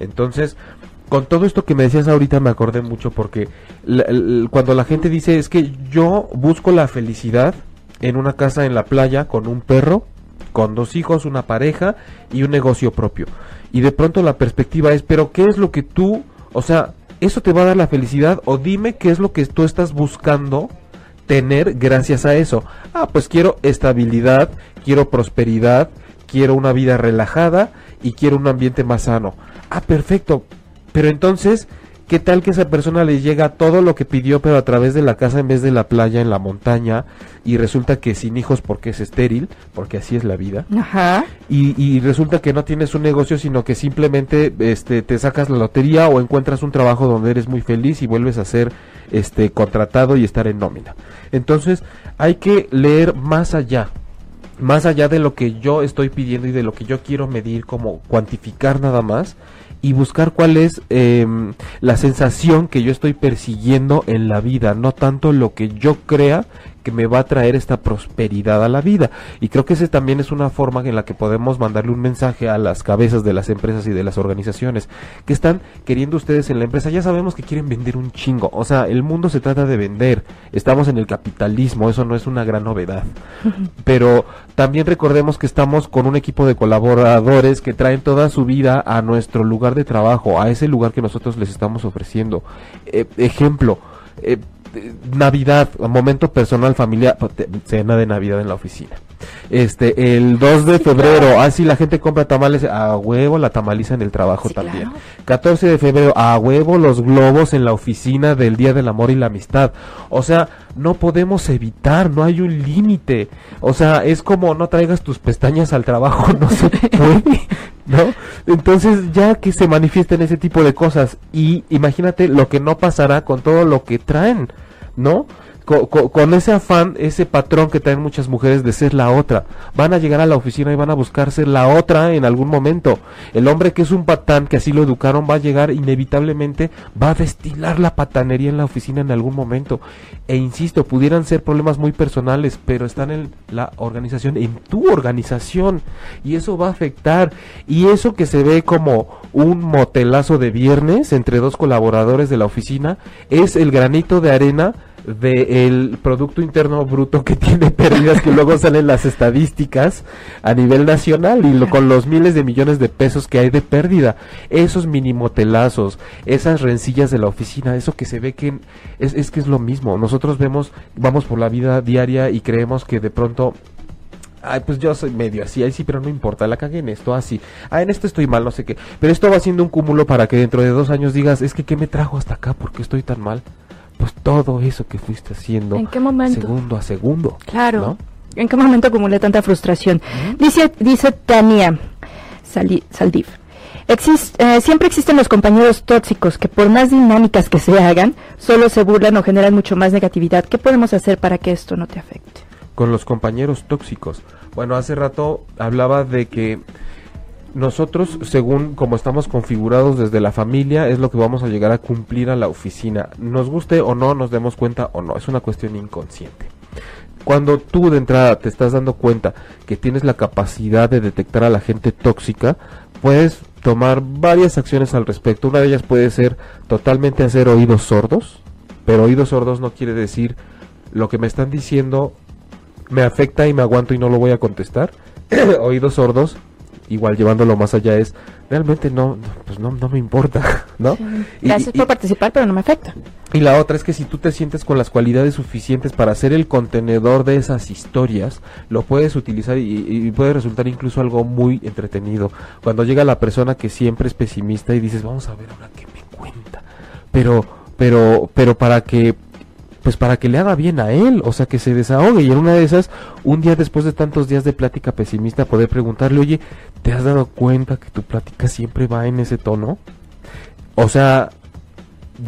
Entonces, con todo esto que me decías ahorita me acordé mucho porque cuando la gente dice es que yo busco la felicidad en una casa en la playa con un perro, con dos hijos, una pareja y un negocio propio. Y de pronto la perspectiva es, pero ¿qué es lo que tú, o sea, eso te va a dar la felicidad o dime qué es lo que tú estás buscando tener gracias a eso. Ah, pues quiero estabilidad, quiero prosperidad, quiero una vida relajada y quiero un ambiente más sano. Ah, perfecto. Pero entonces, ¿Qué tal que esa persona le llega todo lo que pidió, pero a través de la casa en vez de la playa en la montaña? Y resulta que sin hijos porque es estéril, porque así es la vida. Ajá. Y, resulta que no tienes un negocio, sino que simplemente este, te sacas la lotería o encuentras un trabajo donde eres muy feliz y vuelves a ser este, contratado y estar en nómina. Entonces, hay que leer más allá más allá de lo que yo estoy pidiendo y de lo que yo quiero medir como cuantificar nada más, y buscar cuál es em, la sensación que yo estoy persiguiendo en la vida, no tanto lo que yo crea que me va a traer esta prosperidad a la vida. Y creo que esa también es una forma en la que podemos mandarle un mensaje a las cabezas de las empresas y de las organizaciones que están queriendo ustedes en la empresa. Ya sabemos que quieren vender un chingo. O sea, el mundo se trata de vender. Estamos en el capitalismo, eso no es una gran novedad. Pero también recordemos que estamos con un equipo de colaboradores que traen toda su vida a nuestro lugar de trabajo, a ese lugar que nosotros les estamos ofreciendo. Eh, ejemplo, eh, Navidad, momento personal familiar, pues, cena de Navidad en la oficina. Este, el 2 de febrero, así ah, la gente compra tamales, a huevo la tamaliza en el trabajo también. 14 de febrero, a huevo los globos en la oficina del Día del Amor y la Amistad. O sea, no podemos evitar, no hay un límite. O sea, es como no traigas tus pestañas al trabajo, no se puede. ¿No? Entonces, ya que se manifiesten ese tipo de cosas y imagínate lo que no pasará con todo lo que traen, ¿no? Con, ese afán, ese patrón que traen muchas mujeres de ser la otra. Van a llegar a la oficina y van a buscar ser la otra en algún momento. El hombre que es un patán, que así lo educaron, va a llegar inevitablemente, va a destilar la patanería en la oficina en algún momento. E insisto, pudieran ser problemas muy personales, pero están en la organización, en tu organización. Y eso va a afectar. Y eso que se ve como un motelazo de viernes entre dos colaboradores de la oficina, es el granito de arena del Producto Interno Bruto que tiene pérdidas que luego salen las estadísticas a nivel nacional y con los miles de millones de pesos que hay de pérdida. Esos minimotelazos, esas rencillas de la oficina, eso que se ve que es, es que es lo mismo. Nosotros vemos, vamos por la vida diaria y creemos que de pronto ay, pues yo soy medio así, ahí sí, pero no importa, la cagué en esto, así, ah, en esto estoy mal, no sé qué, pero esto va siendo un cúmulo para que dentro de dos años digas, es que ¿qué me trajo hasta acá? ¿Por qué estoy tan mal? Pues todo eso que fuiste haciendo ¿En qué momento? segundo a segundo. Claro. ¿En qué momento acumulé tanta frustración? Dice, dice Tania Saldiv. Eh, siempre existen los compañeros tóxicos que por más dinámicas que se hagan, solo se burlan o generan mucho más negatividad. ¿Qué podemos hacer para que esto no te afecte? Con los compañeros tóxicos. Bueno, hace rato hablaba de que nosotros, según como estamos configurados desde la familia, es lo que vamos a llegar a cumplir a la oficina. Nos guste o no, nos demos cuenta o no, es una cuestión inconsciente. Cuando tú de entrada te estás dando cuenta que tienes la capacidad de detectar a la gente tóxica, puedes tomar varias acciones al respecto. Una de ellas puede ser totalmente hacer oídos sordos, pero oídos sordos no quiere decir lo que me están diciendo me afecta y me aguanto y no lo voy a contestar. oídos sordos igual llevándolo más allá es, realmente no, no, pues no, no me importa, ¿no? Gracias y- por participar, pero no me afecta. y la otra es que si tú te sientes con las cualidades suficientes para ser el contenedor de esas historias, lo puedes utilizar y, y puede resultar incluso algo muy entretenido. Cuando llega la persona que siempre es pesimista y dices, vamos a ver ahora qué me cuenta. Pero, pero, pero para que, pues para que le haga bien a él, o sea, que se desahogue. Y en una de esas, un día después de tantos días de plática pesimista, poder preguntarle, oye, ¿te has dado cuenta que tu plática siempre va en ese tono? O sea,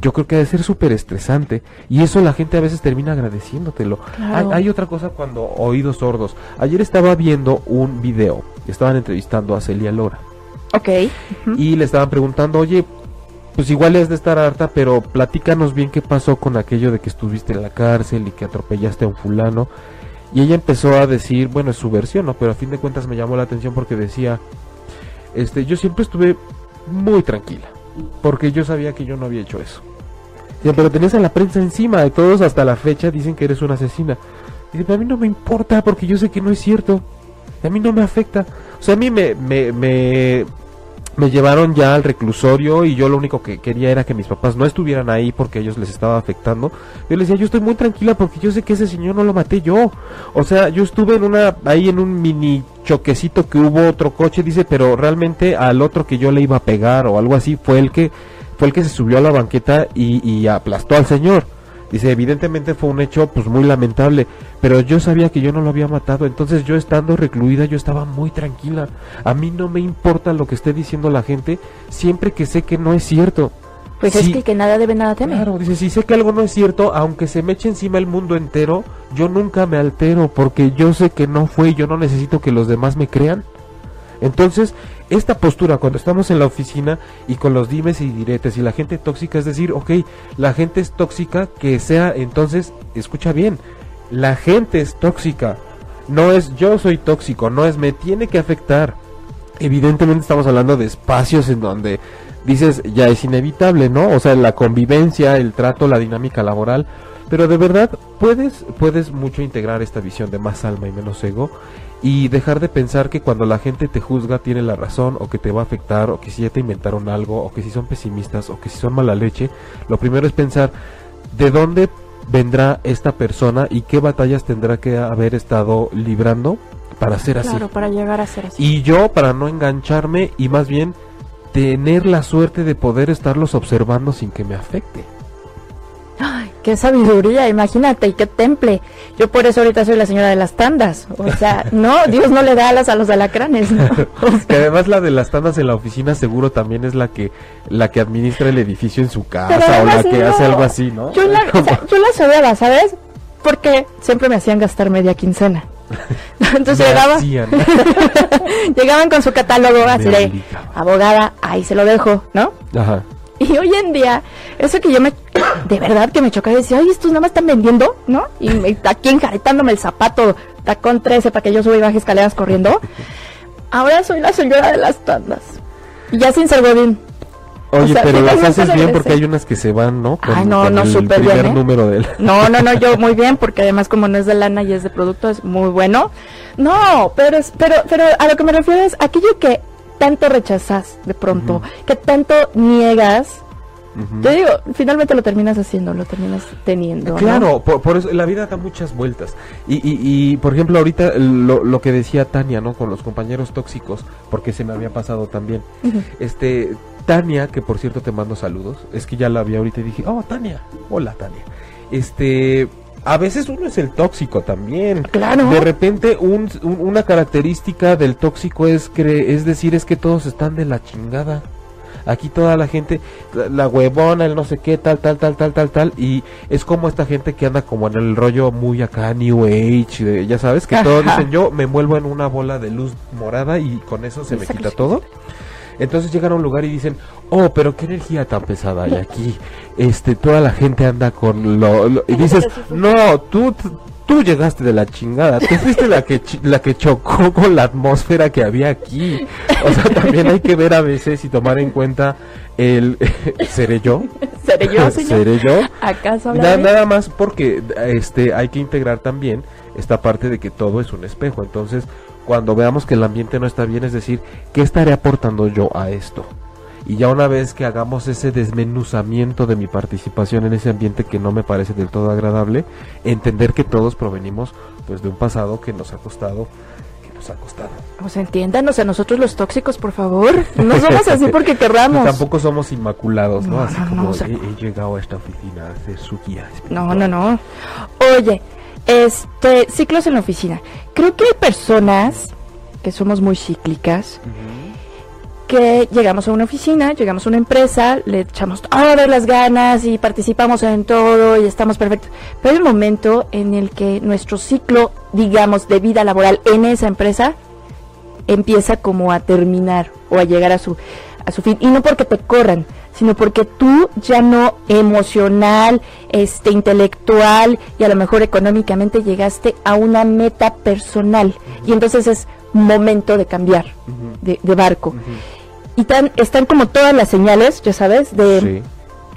yo creo que debe ser súper estresante y eso la gente a veces termina agradeciéndotelo. Claro. Hay, hay otra cosa cuando oídos sordos. Ayer estaba viendo un video, estaban entrevistando a Celia Lora Ok. Y le estaban preguntando, oye, pues igual es de estar harta, pero platícanos bien qué pasó con aquello de que estuviste en la cárcel y que atropellaste a un fulano. Y ella empezó a decir, bueno, es su versión, ¿no? Pero a fin de cuentas me llamó la atención porque decía, este, yo siempre estuve muy tranquila, porque yo sabía que yo no había hecho eso. Dice, pero tenías a la prensa encima, de todos hasta la fecha dicen que eres una asesina. Dice, pero a mí no me importa, porque yo sé que no es cierto. A mí no me afecta. O sea, a mí me, me, me, me llevaron ya al reclusorio y yo lo único que quería era que mis papás no estuvieran ahí porque ellos les estaba afectando. Yo les decía, yo estoy muy tranquila porque yo sé que ese señor no lo maté yo. O sea, yo estuve en una, ahí en un mini choquecito que hubo otro coche, dice, pero realmente al otro que yo le iba a pegar o algo así fue el que, fue el que se subió a la banqueta y, y aplastó al señor. Dice, evidentemente fue un hecho pues muy lamentable, pero yo sabía que yo no lo había matado, entonces yo estando recluida yo estaba muy tranquila. A mí no me importa lo que esté diciendo la gente, siempre que sé que no es cierto. Pues Sí, es que que nada debe, nada teme. Claro, dice, si sé que algo no es cierto, aunque se me eche encima el mundo entero, yo nunca me altero porque yo sé que no fue y yo no necesito que los demás me crean. Entonces, esta postura cuando estamos en la oficina y con los dimes y diretes y la gente tóxica, es decir, ok, la gente es tóxica, que sea entonces, escucha bien, la gente es tóxica, no es yo soy tóxico, no es me tiene que afectar. Evidentemente estamos hablando de espacios en donde dices ya es inevitable, ¿no? O sea, la convivencia, el trato, la dinámica laboral, pero de verdad puedes puedes mucho integrar esta visión de más alma y menos ego y dejar de pensar que cuando la gente te juzga tiene la razón o que te va a afectar o que si ya te inventaron algo o que si son pesimistas o que si son mala leche, lo primero es pensar de dónde vendrá esta persona y qué batallas tendrá que haber estado librando para ser así. Claro, para llegar a ser así. Y yo, para no engancharme y más bien tener la suerte de poder estarlos observando sin que me afecte. Ay, qué sabiduría, imagínate, y qué temple. Yo por eso ahorita soy la señora de las tandas. O sea, no, Dios no le da alas a los alacranes, ¿no? que además la de las tandas en la oficina seguro también es la que la que administra el edificio en su casa o la que no. hace algo así, ¿no? Yo la, o sea, yo las odiaba, ¿sabes? Porque siempre me hacían gastar media quincena. Entonces Me llegaba, hacían. llegaban con su catálogo así de abogada, ahí se lo dejo, ¿no? Ajá. Y hoy en día, eso que yo me, de verdad que me chocaba y decía, oye, estos nada más están vendiendo, ¿no? Y me- aquí enjaretándome el zapato, tacón 13 para que yo suba y baje escaleras corriendo. Ahora soy la señora de las tandas. Y ya sin ser godín. Oye, O sea, pero las haces bien porque hay unas que se van, ¿no? Ay, no, no, el súper primer bien, ¿eh? número No, no, no, yo muy bien, porque además como no es de lana y es de producto, es muy bueno. No, pero es, pero, pero a lo que me refiero es aquello que tanto rechazas de pronto, que tanto niegas, Ujú. yo digo, finalmente lo terminas haciendo, lo terminas teniendo. ¿no? Claro, por, por eso la vida da muchas vueltas. Y, y, y, por ejemplo, ahorita lo, lo que decía Tania, ¿no? Con los compañeros tóxicos, porque se me había pasado también. Este, Tania, que por cierto te mando saludos, es que ya la vi ahorita y dije, oh, Tania, hola Tania. Este, a veces uno es el tóxico también. Claro. De repente un, un- una característica del tóxico es, cre- es decir, es que todos están de la chingada. Aquí toda la gente, la, la huevona, el no sé qué, tal, tal, tal, tal, tal, tal, y es como esta gente que anda como en el rollo muy acá, New Age, de- ya sabes, que todos Ajá. dicen, yo me envuelvo en una bola de luz morada y con eso se me quita todo. Entonces llegan a un lugar y dicen, oh, pero qué energía tan pesada hay aquí. Este, toda la gente anda con lo, lo- y dices, no, tú, tú llegaste de la chingada, tú fuiste la que, la que chocó con la atmósfera que había aquí. O sea, también hay que ver a veces y tomar en cuenta el, ¿seré yo? ¿Seré yo, señor? ¿Seré yo? ¿Acaso Na- nada más porque este hay que integrar también esta parte de que todo es un espejo. Entonces, cuando veamos que el ambiente no está bien, es decir, ¿qué estaré aportando yo a esto? Y ya una vez que hagamos ese desmenuzamiento de mi participación en ese ambiente que no me parece del todo agradable, entender que todos provenimos pues de un pasado que nos ha costado que nos ha costado. Pues entiéndanos a nosotros los tóxicos, por favor. No somos así porque querramos. Tampoco somos inmaculados, ¿no? No, así no, no, como o sea- he, he llegado a esta oficina a hacer su guía espiritual. No, no, no. Oye, este, ciclos en la oficina. Creo que hay personas que somos muy cíclicas, que llegamos a una oficina, llegamos a una empresa, le echamos todas las ganas y participamos en todo y estamos perfectos. Pero hay un momento en el que nuestro ciclo, digamos, de vida laboral en esa empresa empieza como a terminar o a llegar a su a su fin. Y no porque te corran sino porque tú ya no emocional este intelectual y a lo mejor económicamente llegaste a una meta personal. Y entonces es momento de cambiar de, de barco y tan, están como todas las señales ya sabes de Sí.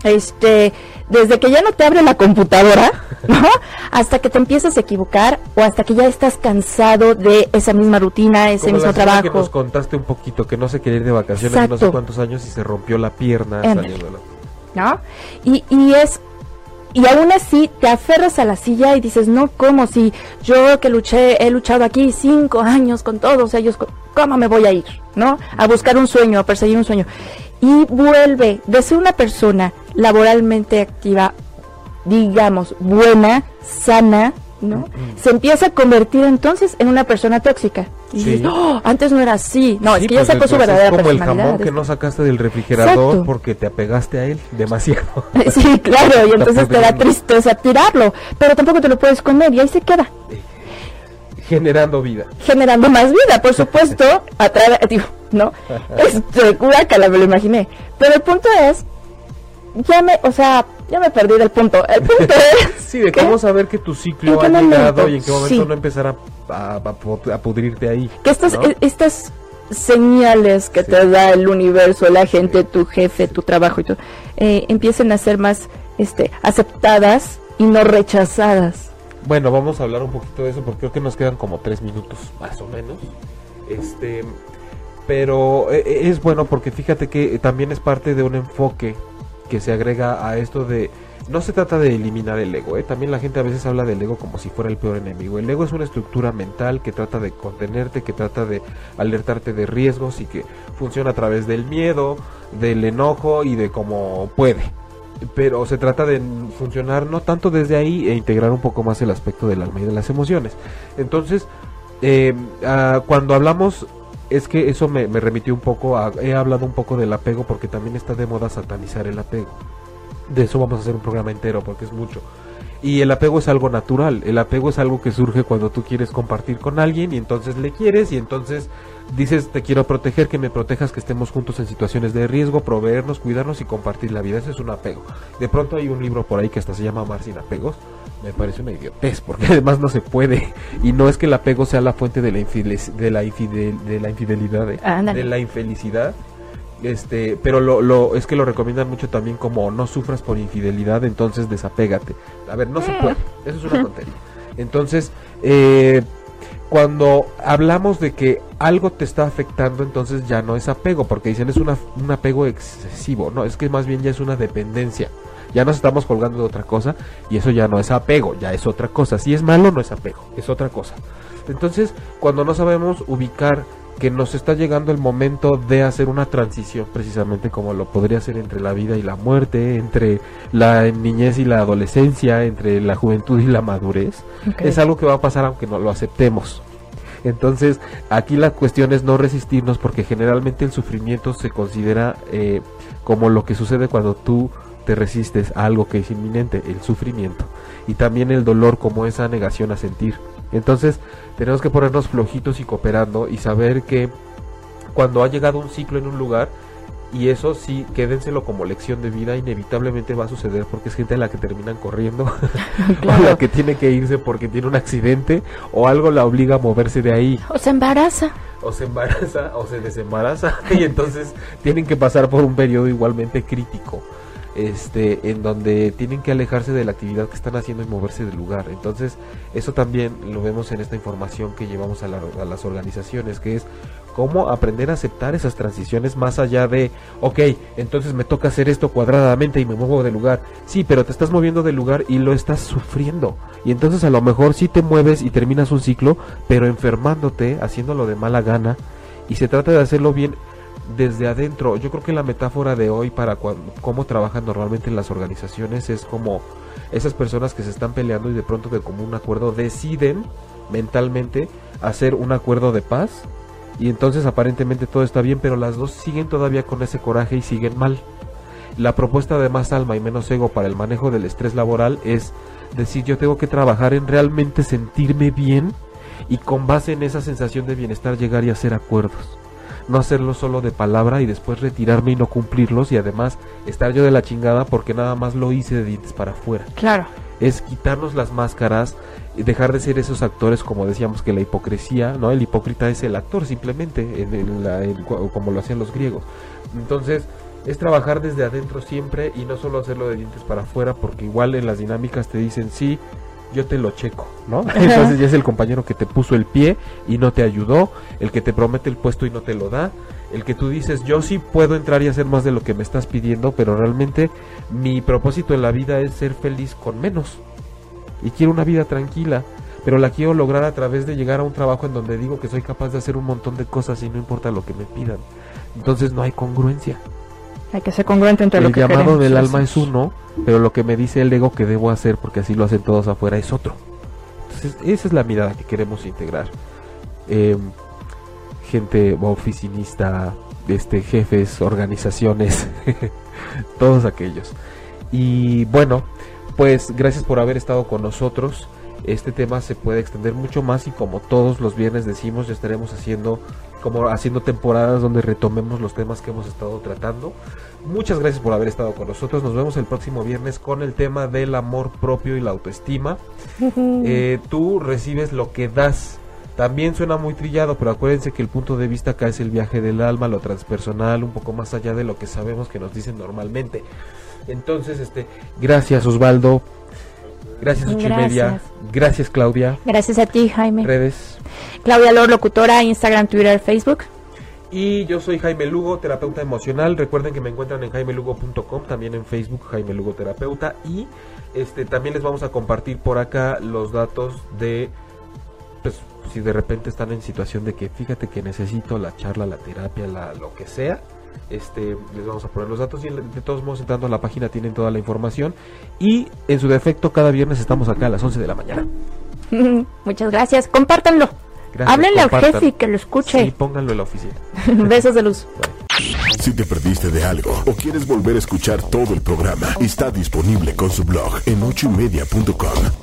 este desde que ya no te abre la computadora ¿no? hasta que te empiezas a equivocar o hasta que ya estás cansado de esa misma rutina ese Como mismo la señora que trabajo nos contaste un poquito que no se quería ir de vacaciones no sé cuántos años y se rompió la pierna saliendo ¿no? Y, y es y aún así te aferras a la silla y dices, no, ¿cómo? Si yo que luché, he luchado aquí cinco años con todos ellos, ¿cómo me voy a ir? ¿No? A buscar un sueño, a perseguir un sueño. Y vuelve de ser una persona laboralmente activa, digamos, buena, sana, ¿no? Se empieza a convertir entonces en una persona tóxica. Y Sí. dices, "Oh, antes no era así. No, Sí, es que ya pues, sacó su verdadera como el jamón que no sacaste del refrigerador Exacto. porque te apegaste a él demasiado. Sí, claro, y entonces te da tristeza tirarlo, pero tampoco te lo puedes comer y ahí se queda, generando vida. generando más vida, por supuesto, a través, digo, no, este, me lo imaginé, pero el punto es, ya me, o sea, ya me perdí del punto, el punto es, Sí, de cómo saber que tu ciclo ¿En qué ha momento? llegado y en qué momento Sí. no empezar a, a, a pu- a pudrirte ahí. que estas, ¿no? estas señales que Sí. te da el universo, la gente, tu jefe, tu trabajo y todo, eh, empiecen a ser más, este, aceptadas y no rechazadas. Bueno, vamos a hablar un poquito de eso porque creo que nos quedan como tres minutos más o menos. Este, pero eh, eh, es bueno porque fíjate que también es parte de un enfoque que se agrega a esto de no se trata de eliminar el ego, ¿eh? también la gente a veces habla del ego como si fuera el peor enemigo. El ego es una estructura mental que trata de contenerte, que trata de alertarte de riesgos y que funciona a través del miedo, del enojo y de cómo puede pero se trata de funcionar no tanto desde ahí e integrar un poco más el aspecto del alma y de las emociones. Entonces, eh, ah, cuando hablamos, es que eso me, me remitió un poco a, he hablado un poco del apego porque también está de moda satanizar el apego. De eso vamos a hacer un programa entero porque es mucho. Y el apego es algo natural, el apego es algo que surge cuando tú quieres compartir con alguien y entonces le quieres y entonces dices te quiero proteger, que me protejas, que estemos juntos en situaciones de riesgo, proveernos, cuidarnos y compartir la vida, ese es un apego. De pronto hay un libro por ahí que hasta se llama Amar sin apegos, me parece una idiotez porque además no se puede y no es que el apego sea la fuente de la, de la, infidel- de la infidelidad, ¿eh? De la infelicidad. Este, pero lo, lo, es que lo recomiendan mucho también como no sufras por infidelidad, entonces desapégate. A ver, no se puede, eso es una tontería. Entonces, eh, cuando hablamos de que algo te está afectando, entonces ya no es apego, porque dicen es una, un apego excesivo, no, es que más bien ya es una dependencia. Ya nos estamos colgando de otra cosa y eso ya no es apego, ya es otra cosa. Si es malo, no es apego, es otra cosa. Entonces, cuando no sabemos ubicar que nos está llegando el momento de hacer una transición, precisamente como lo podría ser entre la vida y la muerte, entre la niñez y la adolescencia, entre la juventud y la madurez, es algo que va a pasar aunque no lo aceptemos. Entonces, aquí la cuestión es no resistirnos porque generalmente el sufrimiento se considera eh, como lo que sucede cuando tú te resistes a algo que es inminente, el sufrimiento. Y también el dolor como esa negación a sentir. Entonces, tenemos que ponernos flojitos y cooperando y saber que cuando ha llegado un ciclo en un lugar, y eso sí, quédenselo como lección de vida, inevitablemente va a suceder porque es gente a la que terminan corriendo, o Claro. la que tiene que irse porque tiene un accidente, o algo la obliga a moverse de ahí, O se embaraza. o se embaraza, o se desembaraza, y entonces tienen que pasar por un periodo igualmente crítico. Este, en donde tienen que alejarse de la actividad que están haciendo y moverse del lugar. Entonces, eso también lo vemos en esta información que llevamos a, a las organizaciones, que es cómo aprender a aceptar esas transiciones más allá de, ok, entonces me toca hacer esto cuadradamente y me muevo del lugar. Sí, pero te estás moviendo del lugar y lo estás sufriendo. Y entonces a lo mejor sí te mueves y terminas un ciclo, pero enfermándote, haciéndolo de mala gana. Y se trata de hacerlo bien desde adentro. Yo creo que la metáfora de hoy para cómo trabajan normalmente en las organizaciones es como esas personas que se están peleando y de pronto de común acuerdo deciden mentalmente hacer un acuerdo de paz y entonces aparentemente todo está bien, pero las dos siguen todavía con ese coraje y siguen mal. La propuesta de más alma y menos ego para el manejo del estrés laboral es decir yo tengo que trabajar en realmente sentirme bien y con base en esa sensación de bienestar llegar y hacer acuerdos. No hacerlo solo de palabra y después retirarme y no cumplirlos y además estar yo de la chingada porque nada más lo hice de dientes para afuera. Claro. Es quitarnos las máscaras, dejar de ser esos actores como decíamos que la hipocresía, ¿no? El hipócrita es el actor simplemente, en, como lo hacían los griegos. Entonces, es trabajar desde adentro siempre y no solo hacerlo de dientes para afuera, porque igual en las dinámicas te dicen, sí, yo te lo checo, ¿no? Entonces ya es el compañero que te puso el pie y no te ayudó, el que te promete el puesto y no te lo da, el que tú dices, yo sí puedo entrar y hacer más de lo que me estás pidiendo, pero realmente mi propósito en la vida es ser feliz con menos y quiero una vida tranquila, pero la quiero lograr a través de llegar a un trabajo en donde digo que soy capaz de hacer un montón de cosas y no importa lo que me pidan. Entonces no hay congruencia. Hay que ser congruente entre lo que El llamado del alma es uno, pero lo que me dice el ego que debo hacer, porque así lo hacen todos afuera, es otro. Entonces esa es la mirada que queremos integrar. Eh, gente oficinista, este, jefes, organizaciones, todos aquellos. Y bueno, pues gracias por haber estado con nosotros. Este tema se puede extender mucho más y como todos los viernes decimos, ya estaremos haciendo como haciendo temporadas donde retomemos los temas que hemos estado tratando. Muchas gracias por haber estado con nosotros. Nos vemos el próximo viernes con el tema del amor propio y la autoestima. Eh, tú recibes lo que das. También suena muy trillado, pero acuérdense que el punto de vista acá es el viaje del alma, lo transpersonal, un poco más allá de lo que sabemos que nos dicen normalmente. Entonces, este, gracias Osvaldo, gracias ocho y media, gracias Claudia. Gracias a ti Jaime. Redes. Claudia Lor, locutora, Instagram, Twitter, Facebook. Y yo soy Jaime Lugo, terapeuta emocional. Recuerden que me encuentran en jaimelugo.com, también en Facebook Jaime Lugo Terapeuta. Y este también les vamos a compartir por acá los datos de pues si de repente están en situación de que fíjate que necesito la charla, la terapia, la, lo que sea este, les vamos a poner los datos y de todos modos entrando a la página tienen toda la información y en su defecto cada viernes estamos acá a las 11 de la mañana. Muchas gracias, compártanlo. Háblenle al jefe y que lo escuche. Sí, pónganlo en la oficina. Besos de luz. Si te perdiste de algo o quieres volver a escuchar todo el programa, está disponible con su blog en ochoymedia.com